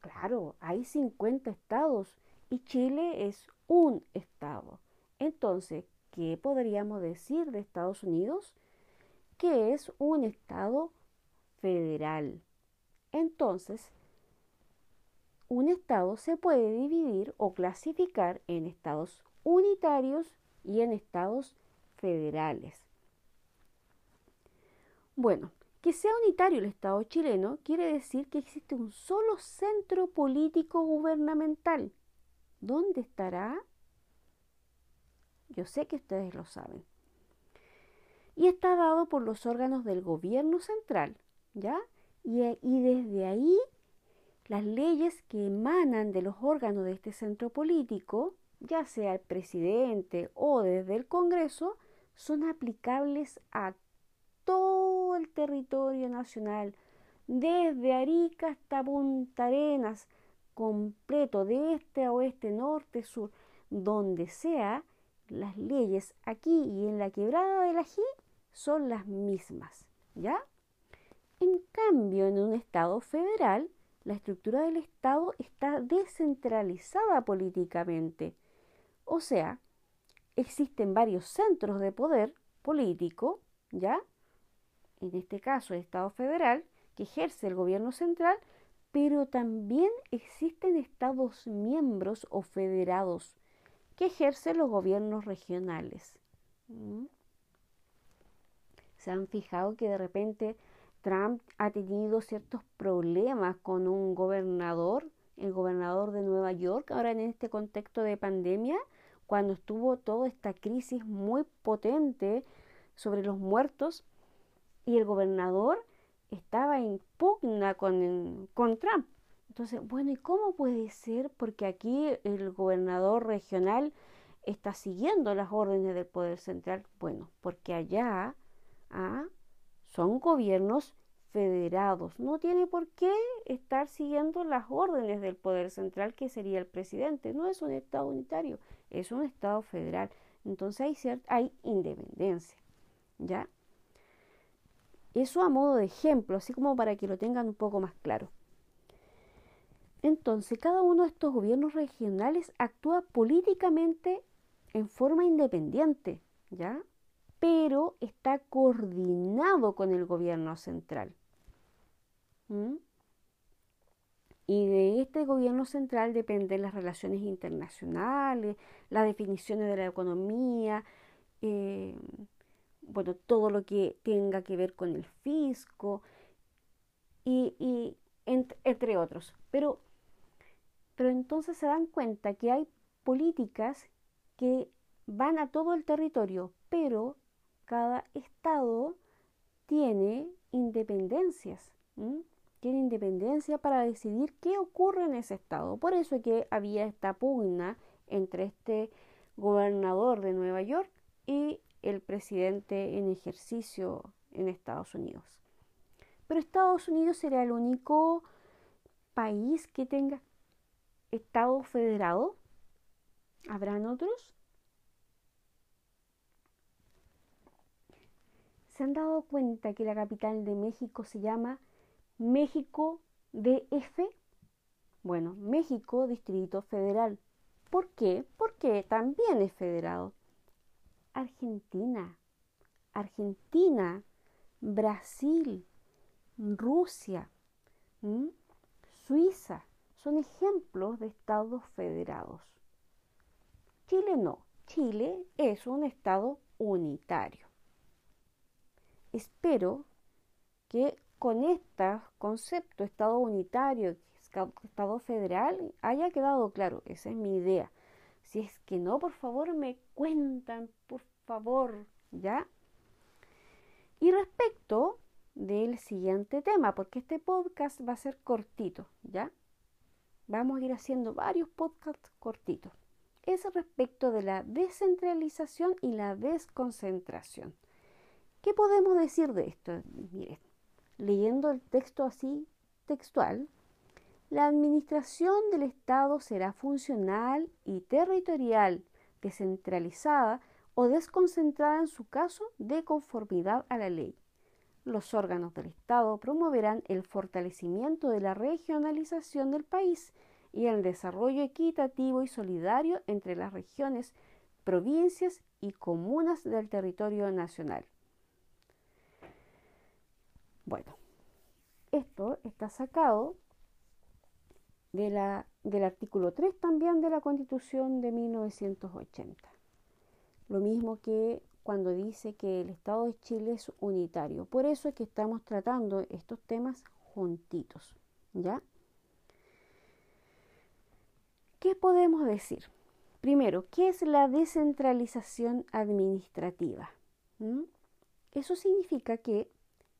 Claro, hay 50 estados y Chile es un estado. Entonces, ¿qué podríamos decir de Estados Unidos? que es un Estado federal. Entonces, un Estado se puede dividir o clasificar en estados unitarios y en estados federales. Bueno, que sea unitario el Estado chileno quiere decir que existe un solo centro político gubernamental. ¿Dónde estará? Yo sé que ustedes lo saben y está dado por los órganos del gobierno central, ¿ya? Y, desde ahí las leyes que emanan de los órganos de este centro político, ya sea el presidente o desde el Congreso, son aplicables a todo el territorio nacional, desde Arica hasta Punta Arenas, completo, de este a oeste, norte, sur, donde sea, las leyes aquí y en la quebrada del ají son las mismas, ¿ya? En cambio, en un Estado federal, la estructura del Estado está descentralizada políticamente. O sea, existen varios centros de poder político, ¿ya? En este caso, el Estado federal, que ejerce el gobierno central, pero también existen estados miembros o federados que ejercen los gobiernos regionales. Se han fijado que de repente Trump ha tenido ciertos problemas con un gobernador, el gobernador de Nueva York, ahora en este contexto de pandemia, cuando estuvo toda esta crisis muy potente sobre los muertos y el gobernador estaba en pugna con, con Trump. Entonces, bueno, ¿y cómo puede ser? Porque aquí el gobernador regional está siguiendo las órdenes del poder central. Bueno, porque allá son gobiernos federados. No tiene por qué estar siguiendo las órdenes del poder central que sería el presidente. No es un Estado unitario, es un Estado federal. Entonces hay, hay independencia. ¿Ya? Eso a modo de ejemplo, así como para que lo tengan un poco más claro. Entonces, cada uno de estos gobiernos regionales actúa políticamente en forma independiente, ¿ya? pero está coordinado con el gobierno central. Y de este gobierno central dependen las relaciones internacionales, las definiciones de la economía, eh, bueno, todo lo que tenga que ver con el fisco y, entre otros. Pero, pero entonces se dan cuenta que hay políticas que van a todo el territorio, pero cada estado tiene independencias tiene independencia para decidir qué ocurre en ese estado. Por eso es que había esta pugna entre este gobernador de Nueva York y el presidente en ejercicio en Estados Unidos. Pero Estados Unidos será el único país que tenga Estado federado. ¿Habrán otros? ¿Se han dado cuenta que la capital de México se llama México DF. Bueno, México Distrito Federal. ¿Por qué? Porque también es federado. Argentina, Argentina, Brasil, Rusia, Suiza son ejemplos de estados federados. Chile no. Chile es un estado unitario. Espero que con este concepto Estado unitario, Estado federal, haya quedado claro. Esa es mi idea. Si es que no, por favor, me cuentan, por favor, ¿ya? Y respecto del siguiente tema, porque este podcast va a ser cortito, ¿ya? Vamos a ir haciendo varios podcasts cortitos. Es respecto de la descentralización y la desconcentración. ¿Qué podemos decir de esto? Miren, leyendo el texto así textual, la administración del Estado será funcional y territorial, descentralizada o desconcentrada en su caso de conformidad a la ley. Los órganos del Estado promoverán el fortalecimiento de la regionalización del país y el desarrollo equitativo y solidario entre las regiones, provincias y comunas del territorio nacional. Bueno, esto está sacado del artículo 3 también de la Constitución de 1980. Lo mismo que cuando dice que el Estado de Chile es unitario. Por eso es que estamos tratando estos temas juntitos, ¿ya? ¿Qué podemos decir? Primero, ¿qué es la descentralización administrativa? ¿Mm? Eso significa que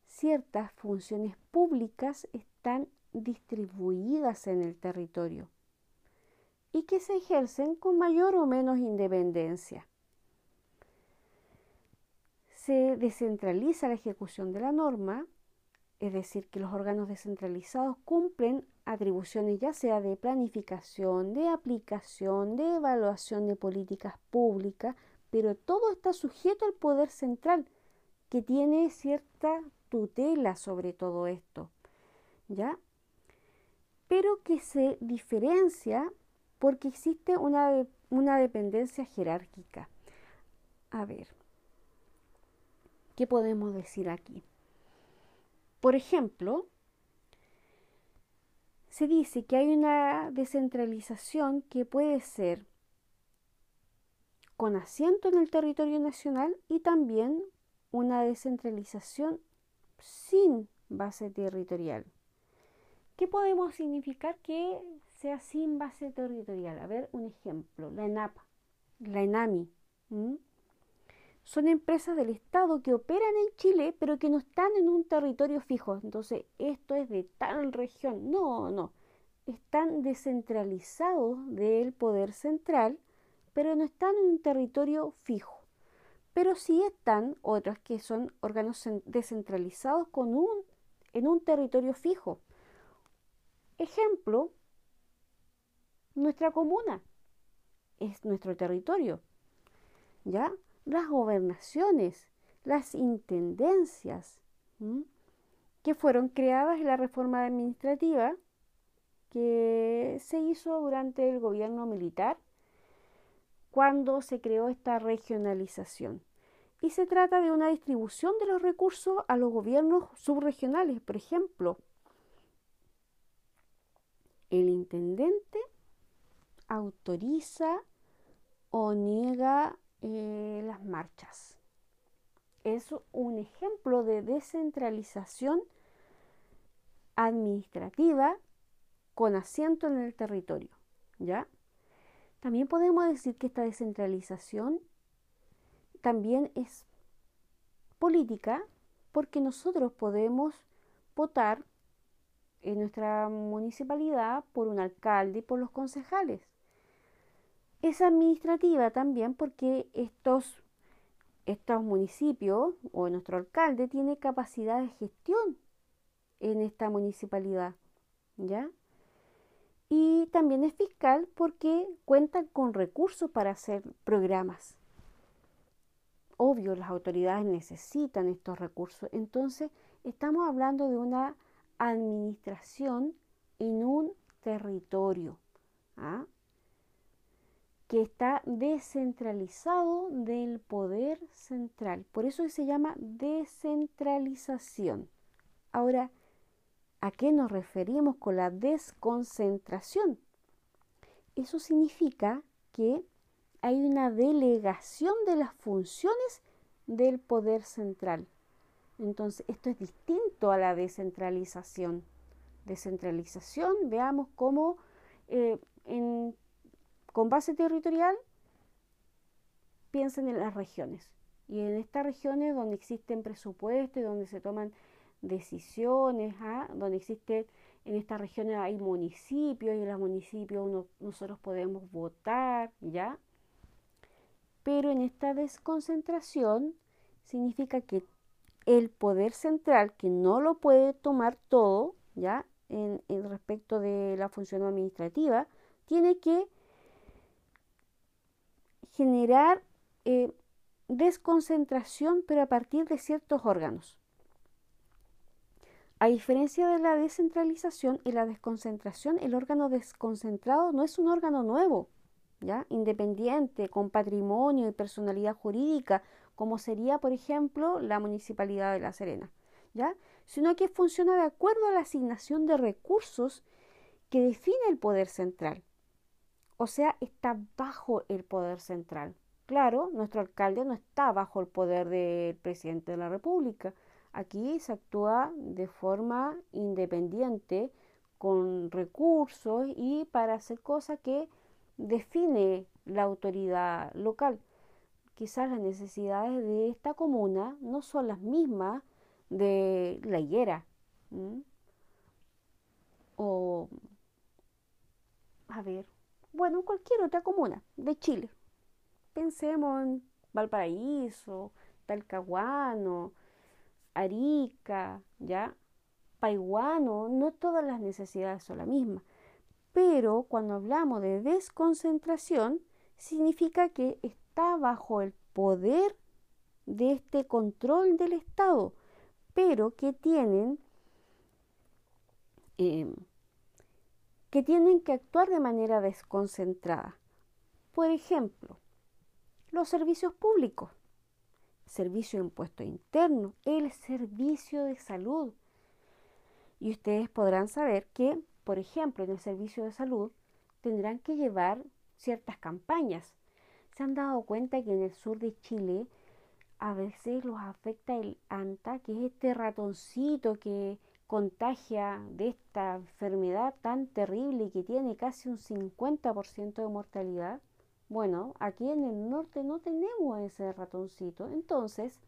ciertas funciones públicas están distribuidas en el territorio y que se ejercen con mayor o menos independencia. Se descentraliza la ejecución de la norma, es decir, que los órganos descentralizados cumplen atribuciones ya sea de planificación, de aplicación, de evaluación de políticas públicas, pero todo está sujeto al poder central, que tiene cierta tutela sobre todo esto, ¿ya? Pero que se diferencia porque existe una, una dependencia jerárquica. A ver, ¿qué podemos decir aquí? Por ejemplo, se dice que hay una descentralización que puede ser con asiento en el territorio nacional y también una descentralización sin base territorial. ¿Qué podemos significar que sea sin base territorial? A ver, un ejemplo, la ENAP, la ENAMI. Son empresas del Estado que operan en Chile, pero que no están en un territorio fijo. Entonces, esto es de tal región. No, no. Están descentralizados del poder central, pero no están en un territorio fijo pero sí están otras que son órganos descentralizados con un, en un territorio fijo. Ejemplo, nuestra comuna es nuestro territorio. ¿Ya? Las gobernaciones, las intendencias, que fueron creadas en la reforma administrativa que se hizo durante el gobierno militar cuando se creó esta regionalización. Y se trata de una distribución de los recursos a los gobiernos subregionales. Por ejemplo, el intendente autoriza o niega eh, las marchas. Es un ejemplo de descentralización administrativa con asiento en el territorio, ¿ya? También podemos decir que esta descentralización también es política porque nosotros podemos votar en nuestra municipalidad por un alcalde y por los concejales. Es administrativa también porque estos, estos municipios o nuestro alcalde tiene capacidad de gestión en esta municipalidad, ¿ya? Y también es fiscal porque cuentan con recursos para hacer programas. Obvio, las autoridades necesitan estos recursos. Entonces, estamos hablando de una administración en un territorio ¿ah? que está descentralizado del poder central. Por eso se llama descentralización. Ahora, ¿a qué nos referimos con la desconcentración? Eso significa que hay una delegación de las funciones del poder central. Entonces, esto es distinto a la descentralización. Descentralización, veamos cómo eh, con base territorial piensen en las regiones. Y en estas regiones donde existen presupuestos, donde se toman decisiones, ¿ah? donde existen, en estas regiones hay municipios y en los municipios nosotros podemos votar, ¿ya? Pero en esta desconcentración significa que el poder central, que no lo puede tomar todo, ¿ya? En, respecto de la función administrativa, tiene que generar eh, desconcentración, pero a partir de ciertos órganos. A diferencia de la descentralización y la desconcentración, el órgano desconcentrado no es un órgano nuevo, ¿ya? independiente, con patrimonio y personalidad jurídica, como sería, por ejemplo, la Municipalidad de La Serena, ¿ya? sino que funciona de acuerdo a la asignación de recursos que define el poder central. O sea, está bajo el poder central. Claro, nuestro alcalde no está bajo el poder del presidente de la República. Aquí se actúa de forma independiente, con recursos y para hacer cosas que define la autoridad local quizás las necesidades de esta comuna no son las mismas de la higuera. O, a ver, bueno, cualquier otra comuna de Chile. Pensemos en Valparaíso, Talcahuano, Arica, ¿ya? Paiguano, no todas las necesidades son las mismas. Pero cuando hablamos de desconcentración, significa que está bajo el poder de este control del Estado, pero que tienen em, que tienen que actuar de manera desconcentrada. Por ejemplo, los servicios públicos, servicio de impuesto interno, el servicio de salud. Y ustedes podrán saber que, por ejemplo, en el servicio de salud tendrán que llevar ciertas campañas se han dado cuenta que en el sur de Chile a veces los afecta el anta, que es este ratoncito que contagia de esta enfermedad tan terrible que tiene casi un 50% de mortalidad. Bueno, aquí en el norte no tenemos ese ratoncito. Entonces,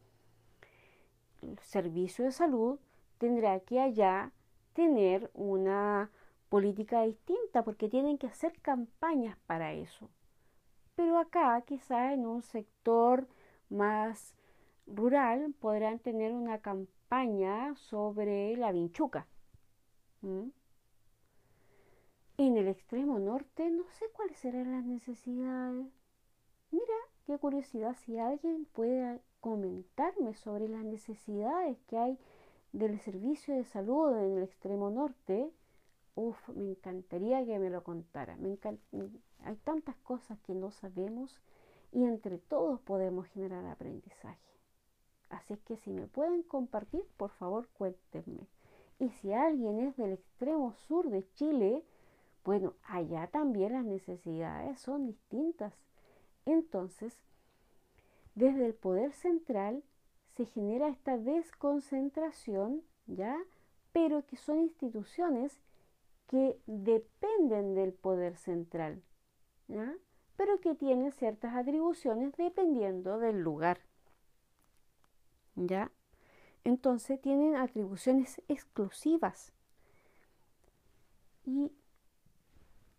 el servicio de salud tendrá que allá tener una política distinta porque tienen que hacer campañas para eso pero acá quizá en un sector más rural podrán tener una campaña sobre la vinchuca. En el extremo norte no sé cuáles serán las necesidades. Mira, qué curiosidad si alguien puede comentarme sobre las necesidades que hay del servicio de salud en el extremo norte. Uf, me encantaría que me lo contara. Hay tantas cosas que no sabemos y entre todos podemos generar aprendizaje. Así es que si me pueden compartir, por favor cuéntenme. Y si alguien es del extremo sur de Chile, Bueno, allá también las necesidades son distintas. Entonces, desde el poder central se genera esta desconcentración, ¿ya? Pero que son instituciones que dependen del poder central, ¿ya? Pero que tienen ciertas atribuciones dependiendo del lugar. ¿Ya? Entonces tienen atribuciones exclusivas. Y,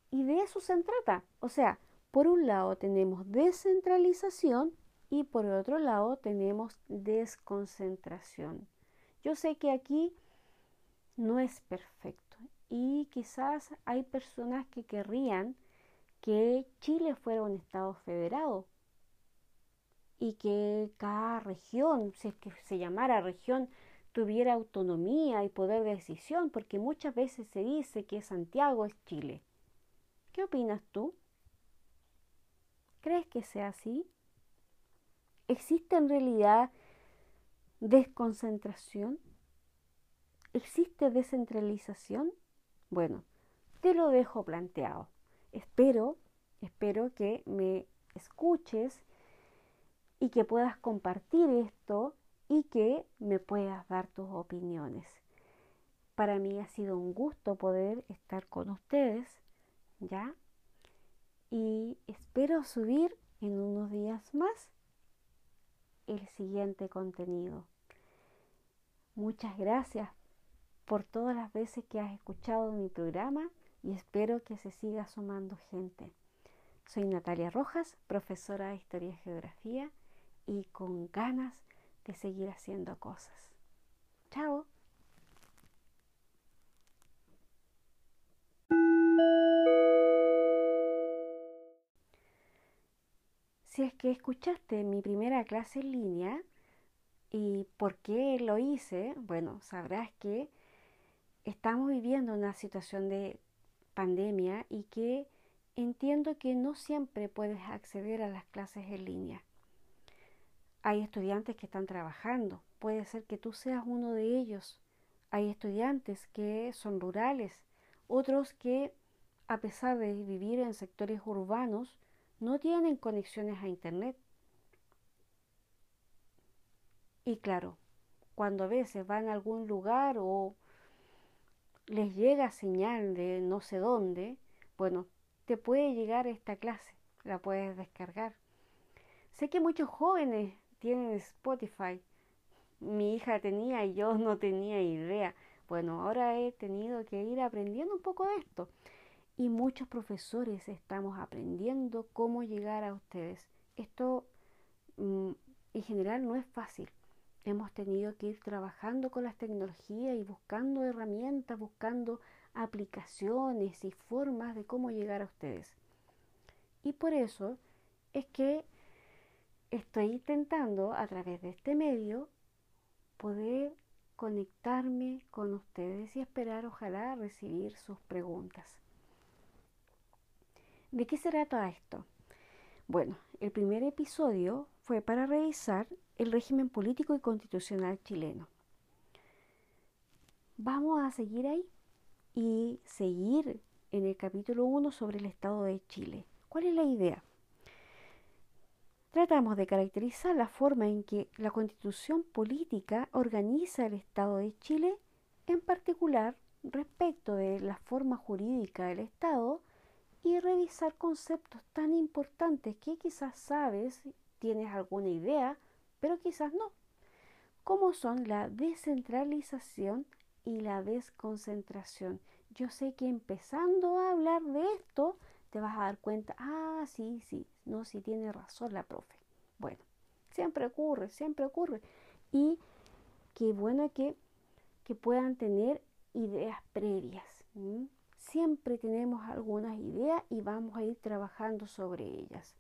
y de eso se trata. O sea, por un lado tenemos descentralización y por otro lado tenemos desconcentración. Yo sé que aquí no es perfecto y quizás hay personas que querrían que Chile fuera un estado federado y que cada región, si es que se llamara región, tuviera autonomía y poder de decisión, porque muchas veces se dice que Santiago es Chile. ¿Qué opinas tú? ¿Crees que sea así? ¿Existe en realidad desconcentración? ¿Existe descentralización? Bueno, te lo dejo planteado. Espero, espero que me escuches y que puedas compartir esto y que me puedas dar tus opiniones. Para mí ha sido un gusto poder estar con ustedes, ¿ya? Y espero subir en unos días más el siguiente contenido. Muchas gracias por todas las veces que has escuchado mi programa y espero que se siga sumando gente. Soy Natalia Rojas, profesora de Historia y Geografía y con ganas de seguir haciendo cosas. Chao. Si es que escuchaste mi primera clase en línea y por qué lo hice, bueno, sabrás que estamos viviendo una situación de pandemia y que entiendo que no siempre puedes acceder a las clases en línea. Hay estudiantes que están trabajando, puede ser que tú seas uno de ellos. Hay estudiantes que son rurales, otros que, a pesar de vivir en sectores urbanos, no tienen conexiones a Internet. Y claro, cuando a veces van a algún lugar o les llega señal de no sé dónde, bueno, te puede llegar esta clase, la puedes descargar. Sé que muchos jóvenes tienen Spotify. Mi hija tenía y yo no tenía idea. Bueno, ahora he tenido que ir aprendiendo un poco de esto y muchos profesores estamos aprendiendo cómo llegar a ustedes. Esto mm, en general no es fácil. Hemos tenido que ir trabajando con las tecnologías y buscando herramientas, buscando aplicaciones y formas de cómo llegar a ustedes. Y por eso es que estoy intentando a través de este medio poder conectarme con ustedes y esperar ojalá recibir sus preguntas. ¿De qué se trata esto? Bueno, el primer episodio fue para revisar el régimen político y constitucional chileno. Vamos a seguir ahí y seguir en el capítulo 1 sobre el Estado de Chile. ¿Cuál es la idea? Tratamos de caracterizar la forma en que la constitución política organiza el Estado de Chile, en particular respecto de la forma jurídica del Estado y revisar conceptos tan importantes que quizás sabes, tienes alguna idea, pero quizás no, como son la descentralización y la desconcentración. Yo sé que empezando a hablar de esto, te vas a dar cuenta, ah, sí, sí, no, sí tiene razón la profe. Bueno, siempre ocurre, siempre ocurre. Y qué bueno que, que puedan tener ideas previas siempre tenemos algunas ideas y vamos a ir trabajando sobre ellas.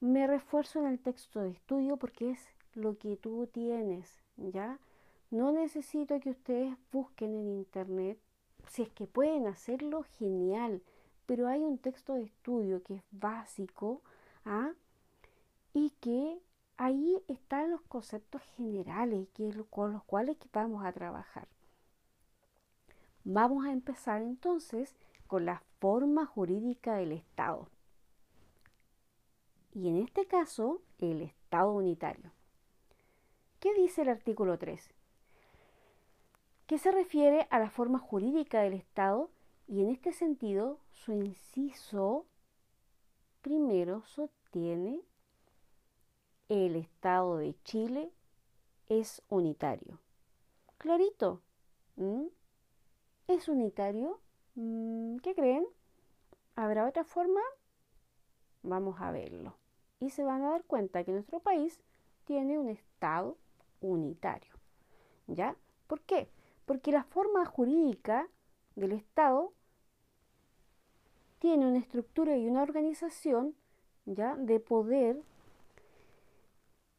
Me refuerzo en el texto de estudio porque es lo que tú tienes, ¿ya? No necesito que ustedes busquen en internet. Si es que pueden hacerlo, genial. Pero hay un texto de estudio que es básico ¿ah? y que ahí están los conceptos generales que, con los cuales vamos a trabajar. Vamos a empezar entonces con la forma jurídica del Estado. Y en este caso, el Estado unitario. ¿Qué dice el artículo 3? Que se refiere a la forma jurídica del Estado y en este sentido su inciso primero sostiene el Estado de Chile es unitario. Clarito. ¿Es unitario? Mm, ¿Qué creen? ¿Habrá otra forma? Vamos a verlo. Y se van a dar cuenta que nuestro país tiene un Estado unitario. ¿Ya? ¿Por qué? Porque la forma jurídica del Estado tiene una estructura y una organización ¿ya? de poder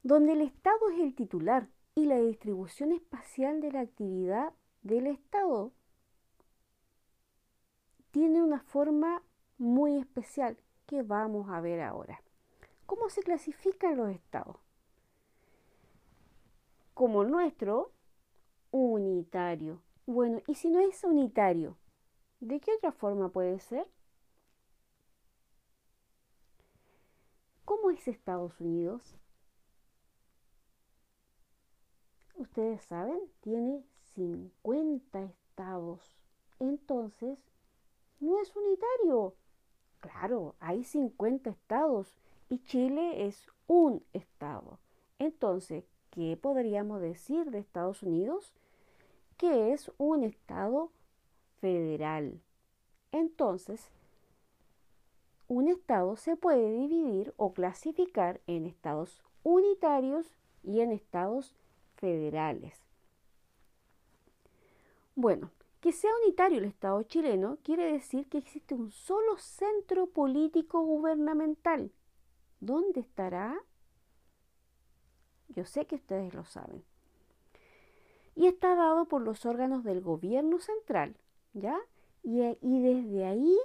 donde el Estado es el titular y la distribución espacial de la actividad del Estado tiene una forma muy especial que vamos a ver ahora. ¿Cómo se clasifican los estados? Como nuestro, unitario. Bueno, y si no es unitario, ¿de qué otra forma puede ser? ¿Cómo es Estados Unidos? Ustedes saben, tiene 50 estados. Entonces, no es unitario. Claro, hay 50 estados y Chile es un estado. Entonces, ¿qué podríamos decir de Estados Unidos? Que es un estado federal. Entonces, un estado se puede dividir o clasificar en estados unitarios y en estados federales. Bueno, que sea unitario el Estado chileno quiere decir que existe un solo centro político gubernamental. ¿Dónde estará? Yo sé que ustedes lo saben. Y está dado por los órganos del gobierno central, ¿ya? Y, desde ahí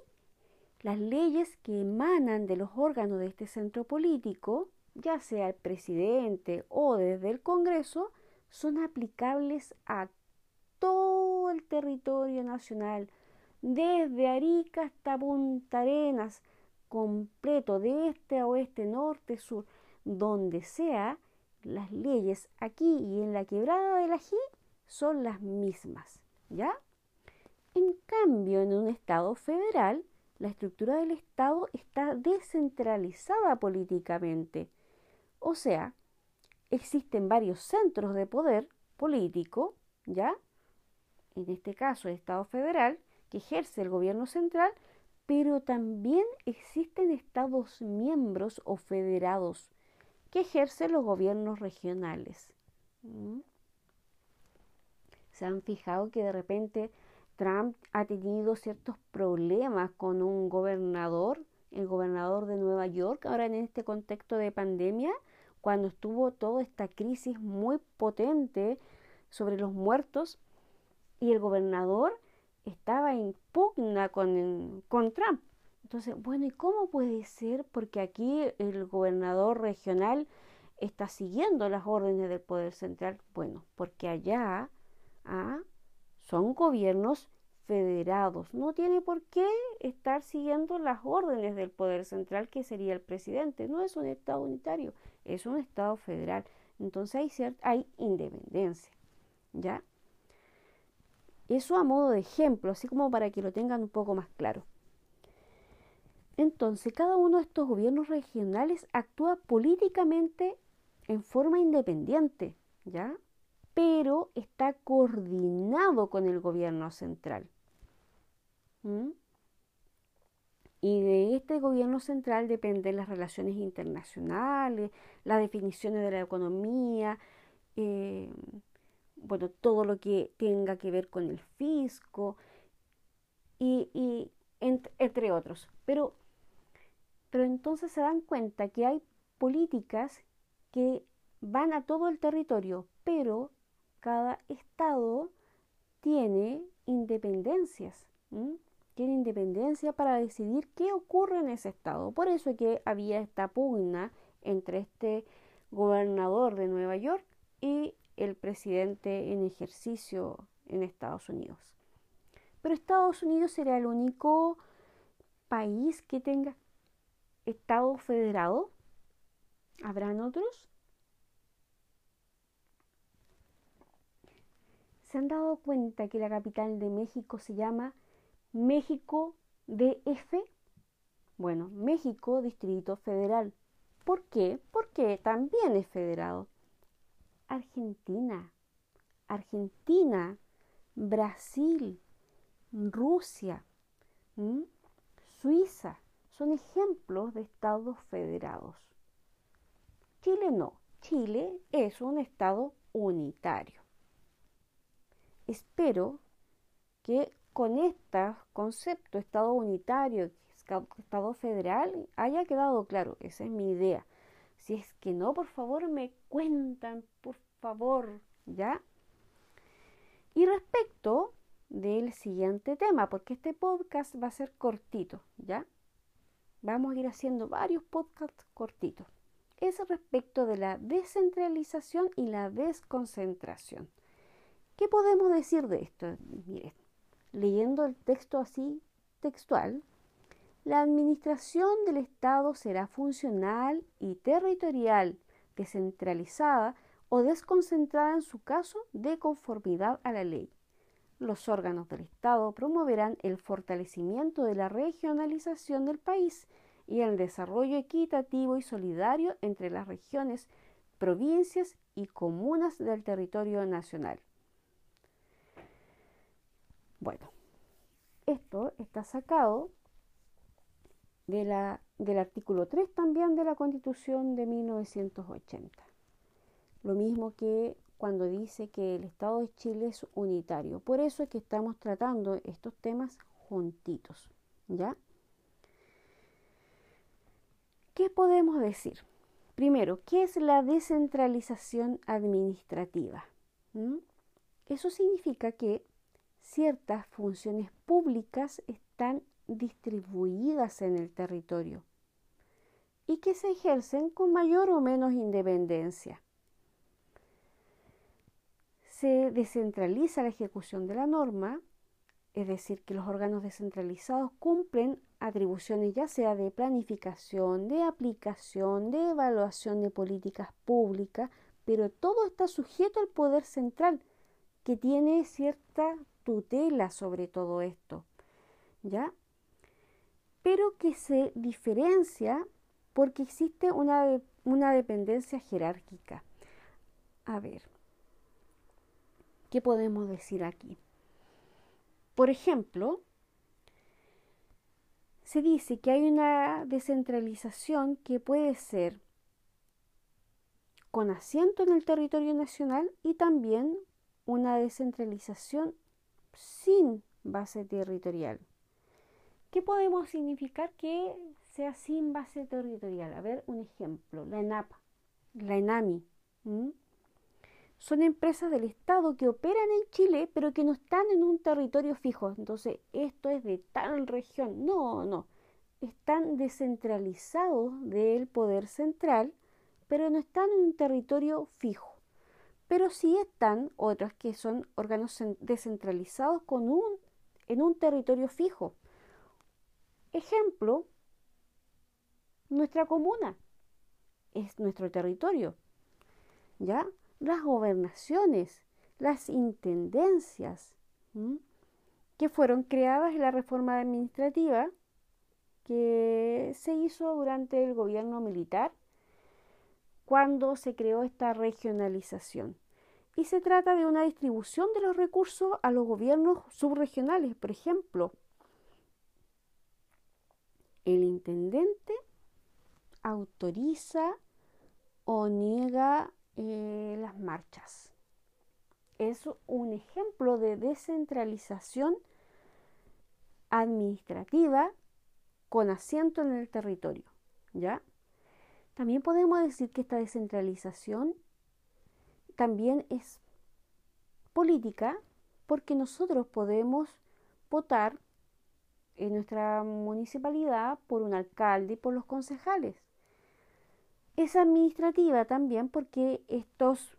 las leyes que emanan de los órganos de este centro político, ya sea el presidente o desde el Congreso, son aplicables a todo el territorio nacional, desde Arica hasta Punta Arenas, completo, de este a oeste, norte, sur, donde sea, las leyes aquí y en la quebrada del ají son las mismas, ¿ya? En cambio, en un Estado federal, la estructura del Estado está descentralizada políticamente. O sea, existen varios centros de poder político, ¿ya? En este caso el Estado federal, que ejerce el gobierno central, pero también existen estados miembros o federados que ejercen los gobiernos regionales. ¿Mm? Se han fijado que de repente Trump ha tenido ciertos problemas con un gobernador, el gobernador de Nueva York, ahora en este contexto de pandemia, cuando estuvo toda esta crisis muy potente sobre los muertos, y el gobernador estaba en pugna con, con Trump. Entonces, bueno, ¿y cómo puede ser? Porque aquí el gobernador regional está siguiendo las órdenes del poder central. Bueno, porque allá ¿ah? son gobiernos federados. No tiene por qué estar siguiendo las órdenes del poder central, que sería el presidente. No es un Estado unitario, es un Estado federal. Entonces hay, hay independencia. ¿Ya? Eso a modo de ejemplo, así como para que lo tengan un poco más claro. Entonces, cada uno de estos gobiernos regionales actúa políticamente en forma independiente, ¿ya? Pero está coordinado con el gobierno central. Y de este gobierno central dependen las relaciones internacionales, las definiciones de la economía, eh, bueno, todo lo que tenga que ver con el fisco y, entre, otros. Pero, pero entonces se dan cuenta que hay políticas que van a todo el territorio, pero cada estado tiene independencias, tiene independencia para decidir qué ocurre en ese estado. Por eso es que había esta pugna entre este gobernador de Nueva York y el presidente en ejercicio en Estados Unidos. Pero Estados Unidos será el único país que tenga Estado federado. ¿Habrán otros? ¿Se han dado cuenta que la capital de México se llama México DF? Bueno, México Distrito Federal. ¿Por qué? Porque también es federado. Argentina, Argentina, Brasil, Rusia, Suiza, son ejemplos de estados federados. Chile no, Chile es un estado unitario. Espero que con este concepto estado unitario, estado federal, haya quedado claro. Esa es mi idea. Si es que no, por favor me cuentan, por favor, ¿ya? Y respecto del siguiente tema, porque este podcast va a ser cortito, ¿ya? Vamos a ir haciendo varios podcasts cortitos. Es respecto de la descentralización y la desconcentración. ¿Qué podemos decir de esto? Miren, leyendo el texto así textual, la administración del Estado será funcional y territorial, descentralizada o desconcentrada en su caso de conformidad a la ley. Los órganos del Estado promoverán el fortalecimiento de la regionalización del país y el desarrollo equitativo y solidario entre las regiones, provincias y comunas del territorio nacional. Bueno, esto está sacado de la, del artículo 3 también de la Constitución de 1980. Lo mismo que cuando dice que el Estado de Chile es unitario. Por eso es que estamos tratando estos temas juntitos, ¿ya? ¿Qué podemos decir? Primero, ¿qué es la descentralización administrativa? ¿Mm? Eso significa que ciertas funciones públicas están distribuidas en el territorio y que se ejercen con mayor o menos independencia se descentraliza la ejecución de la norma, es decir, que los órganos descentralizados cumplen atribuciones ya sea de planificación, de aplicación, de evaluación de políticas públicas, pero todo está sujeto al poder central, que tiene cierta tutela sobre todo esto, ¿ya? Pero que se diferencia porque existe una, una dependencia jerárquica. A ver, ¿Qué podemos decir aquí? Por ejemplo, se dice que hay una descentralización que puede ser con asiento en el territorio nacional y también una descentralización sin base territorial. ¿Qué podemos significar que sea sin base territorial? A ver, un ejemplo, la ENAP, la ENAMI son empresas del Estado que operan en Chile, pero que no están en un territorio fijo. Entonces, esto es de tal región. No, no. Están descentralizados del poder central, pero no están en un territorio fijo. Pero sí están otras que son órganos descentralizados con un, en un territorio fijo. Ejemplo, nuestra comuna es nuestro territorio. ¿Ya? las gobernaciones, las intendencias, que fueron creadas en la reforma administrativa que se hizo durante el gobierno militar cuando se creó esta regionalización. Y se trata de una distribución de los recursos a los gobiernos subregionales. Por ejemplo, el intendente autoriza o niega eh, las marchas. Es un ejemplo de descentralización administrativa con asiento en el territorio. ¿Ya? También podemos decir que esta descentralización también es política porque nosotros podemos votar en nuestra municipalidad por un alcalde y por los concejales es administrativa también porque estos,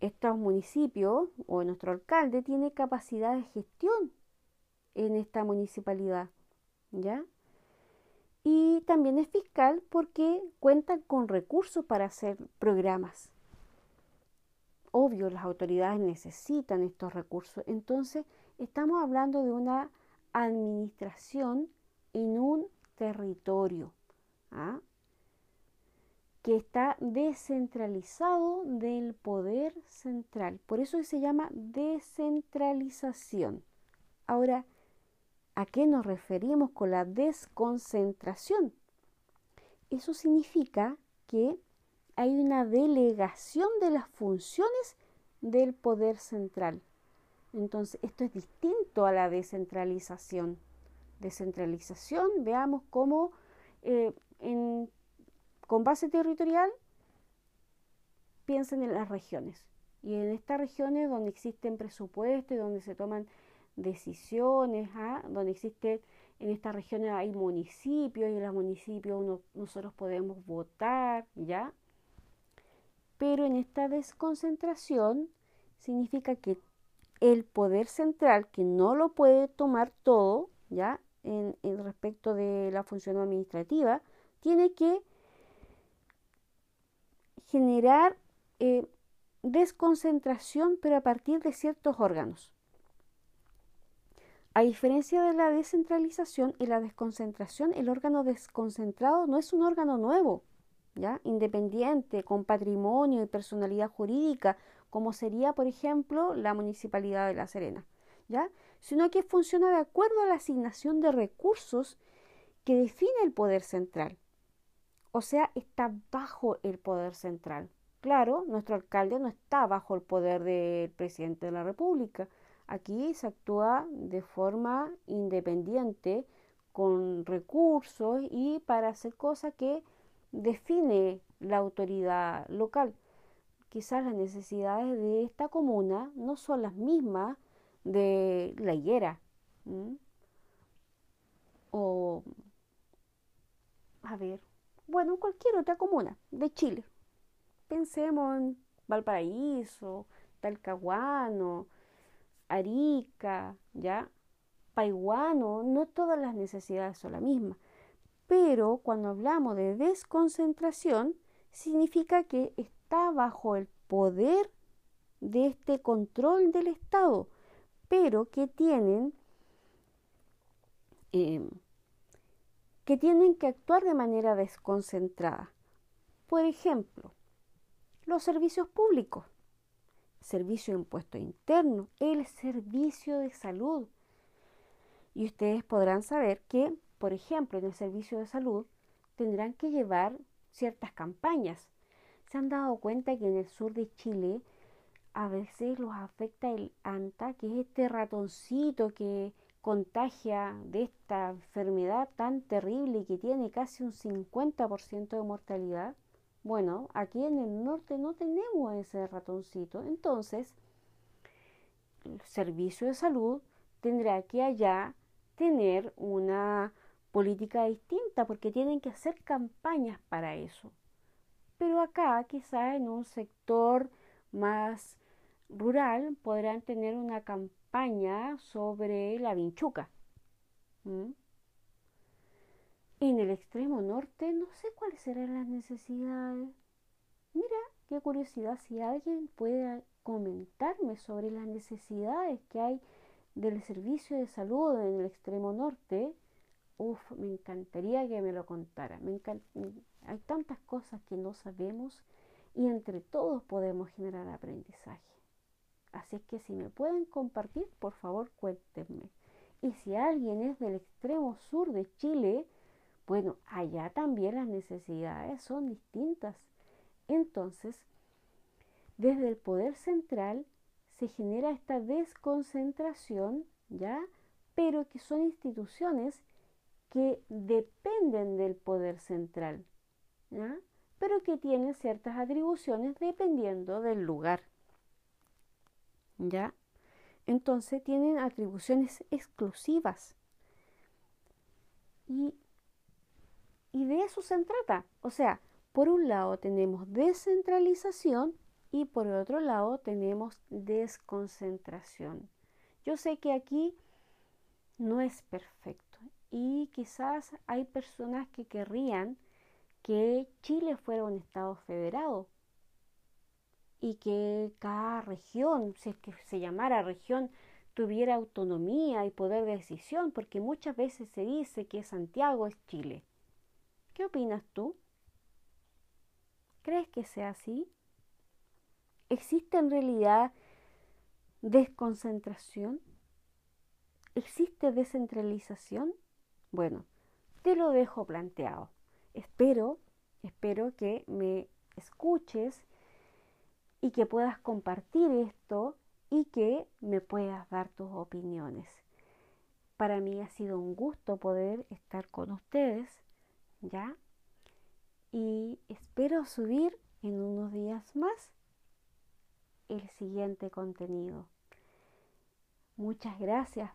estos municipios o nuestro alcalde tiene capacidad de gestión en esta municipalidad, ¿ya? Y también es fiscal porque cuentan con recursos para hacer programas. Obvio, las autoridades necesitan estos recursos. Entonces, estamos hablando de una administración en un territorio ¿ah? que está descentralizado del poder central. Por eso se llama descentralización. Ahora, ¿A qué nos referimos con la desconcentración? Eso significa que hay una delegación de las funciones del poder central. Entonces, esto es distinto a la descentralización. Descentralización, veamos cómo eh, con base territorial piensen en las regiones. Y en estas regiones donde existen presupuestos donde se toman decisiones, ¿ah? donde existe en esta región hay municipios y en los municipios nosotros podemos votar, ¿ya? Pero en esta desconcentración significa que el poder central, que no lo puede tomar todo, ¿ya? En, respecto de la función administrativa, tiene que generar eh, desconcentración, pero a partir de ciertos órganos. A diferencia de la descentralización y la desconcentración, el órgano desconcentrado no es un órgano nuevo, ¿ya? independiente, con patrimonio y personalidad jurídica, como sería, por ejemplo, la Municipalidad de La Serena, ¿ya? sino que funciona de acuerdo a la asignación de recursos que define el poder central. O sea, está bajo el poder central. Claro, nuestro alcalde no está bajo el poder del presidente de la República, Aquí se actúa de forma independiente, con recursos y para hacer cosas que define la autoridad local. Quizás las necesidades de esta comuna no son las mismas de la higuera. O, a ver, bueno, cualquier otra comuna de Chile. Pensemos en Valparaíso, Talcahuano, Arica, ¿ya? Paiguano, no todas las necesidades son las mismas. Pero cuando hablamos de desconcentración, significa que está bajo el poder de este control del Estado, pero que tienen, em, que tienen que actuar de manera desconcentrada. Por ejemplo, los servicios públicos servicio de impuesto interno, el servicio de salud. Y ustedes podrán saber que, por ejemplo, en el servicio de salud tendrán que llevar ciertas campañas. Se han dado cuenta que en el sur de Chile a veces los afecta el ANTA, que es este ratoncito que contagia de esta enfermedad tan terrible y que tiene casi un 50% de mortalidad. Bueno, aquí en el norte no tenemos ese ratoncito, entonces el servicio de salud tendrá que allá tener una política distinta porque tienen que hacer campañas para eso. Pero acá, quizá en un sector más rural, podrán tener una campaña sobre la vinchuca. En el extremo norte no sé cuáles serán las necesidades. Mira, qué curiosidad si alguien puede comentarme sobre las necesidades que hay del servicio de salud en el extremo norte. Uf, me encantaría que me lo contara. Hay tantas cosas que no sabemos y entre todos podemos generar aprendizaje. Así es que si me pueden compartir, por favor cuéntenme. Y si alguien es del extremo sur de Chile, bueno, allá también las necesidades son distintas. Entonces, desde el poder central se genera esta desconcentración, ¿ya? Pero que son instituciones que dependen del poder central, ¿ya? Pero que tienen ciertas atribuciones dependiendo del lugar, ¿ya? Entonces tienen atribuciones exclusivas. Y y de eso se trata. O sea, por un lado tenemos descentralización y por otro lado tenemos desconcentración. Yo sé que aquí no es perfecto y quizás hay personas que querrían que Chile fuera un Estado federado y que cada región, si es que se llamara región, tuviera autonomía y poder de decisión, porque muchas veces se dice que Santiago es Chile. ¿Qué opinas tú? ¿Crees que sea así? ¿Existe en realidad desconcentración? ¿Existe descentralización? Bueno, te lo dejo planteado. Espero, espero que me escuches y que puedas compartir esto y que me puedas dar tus opiniones. Para mí ha sido un gusto poder estar con ustedes, ¿ya? Y espero subir en unos días más el siguiente contenido. Muchas gracias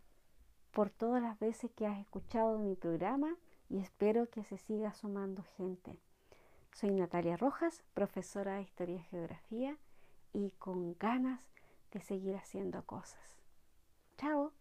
por todas las veces que has escuchado mi programa y espero que se siga sumando gente. Soy Natalia Rojas, profesora de Historia y Geografía y con ganas de seguir haciendo cosas. Chao.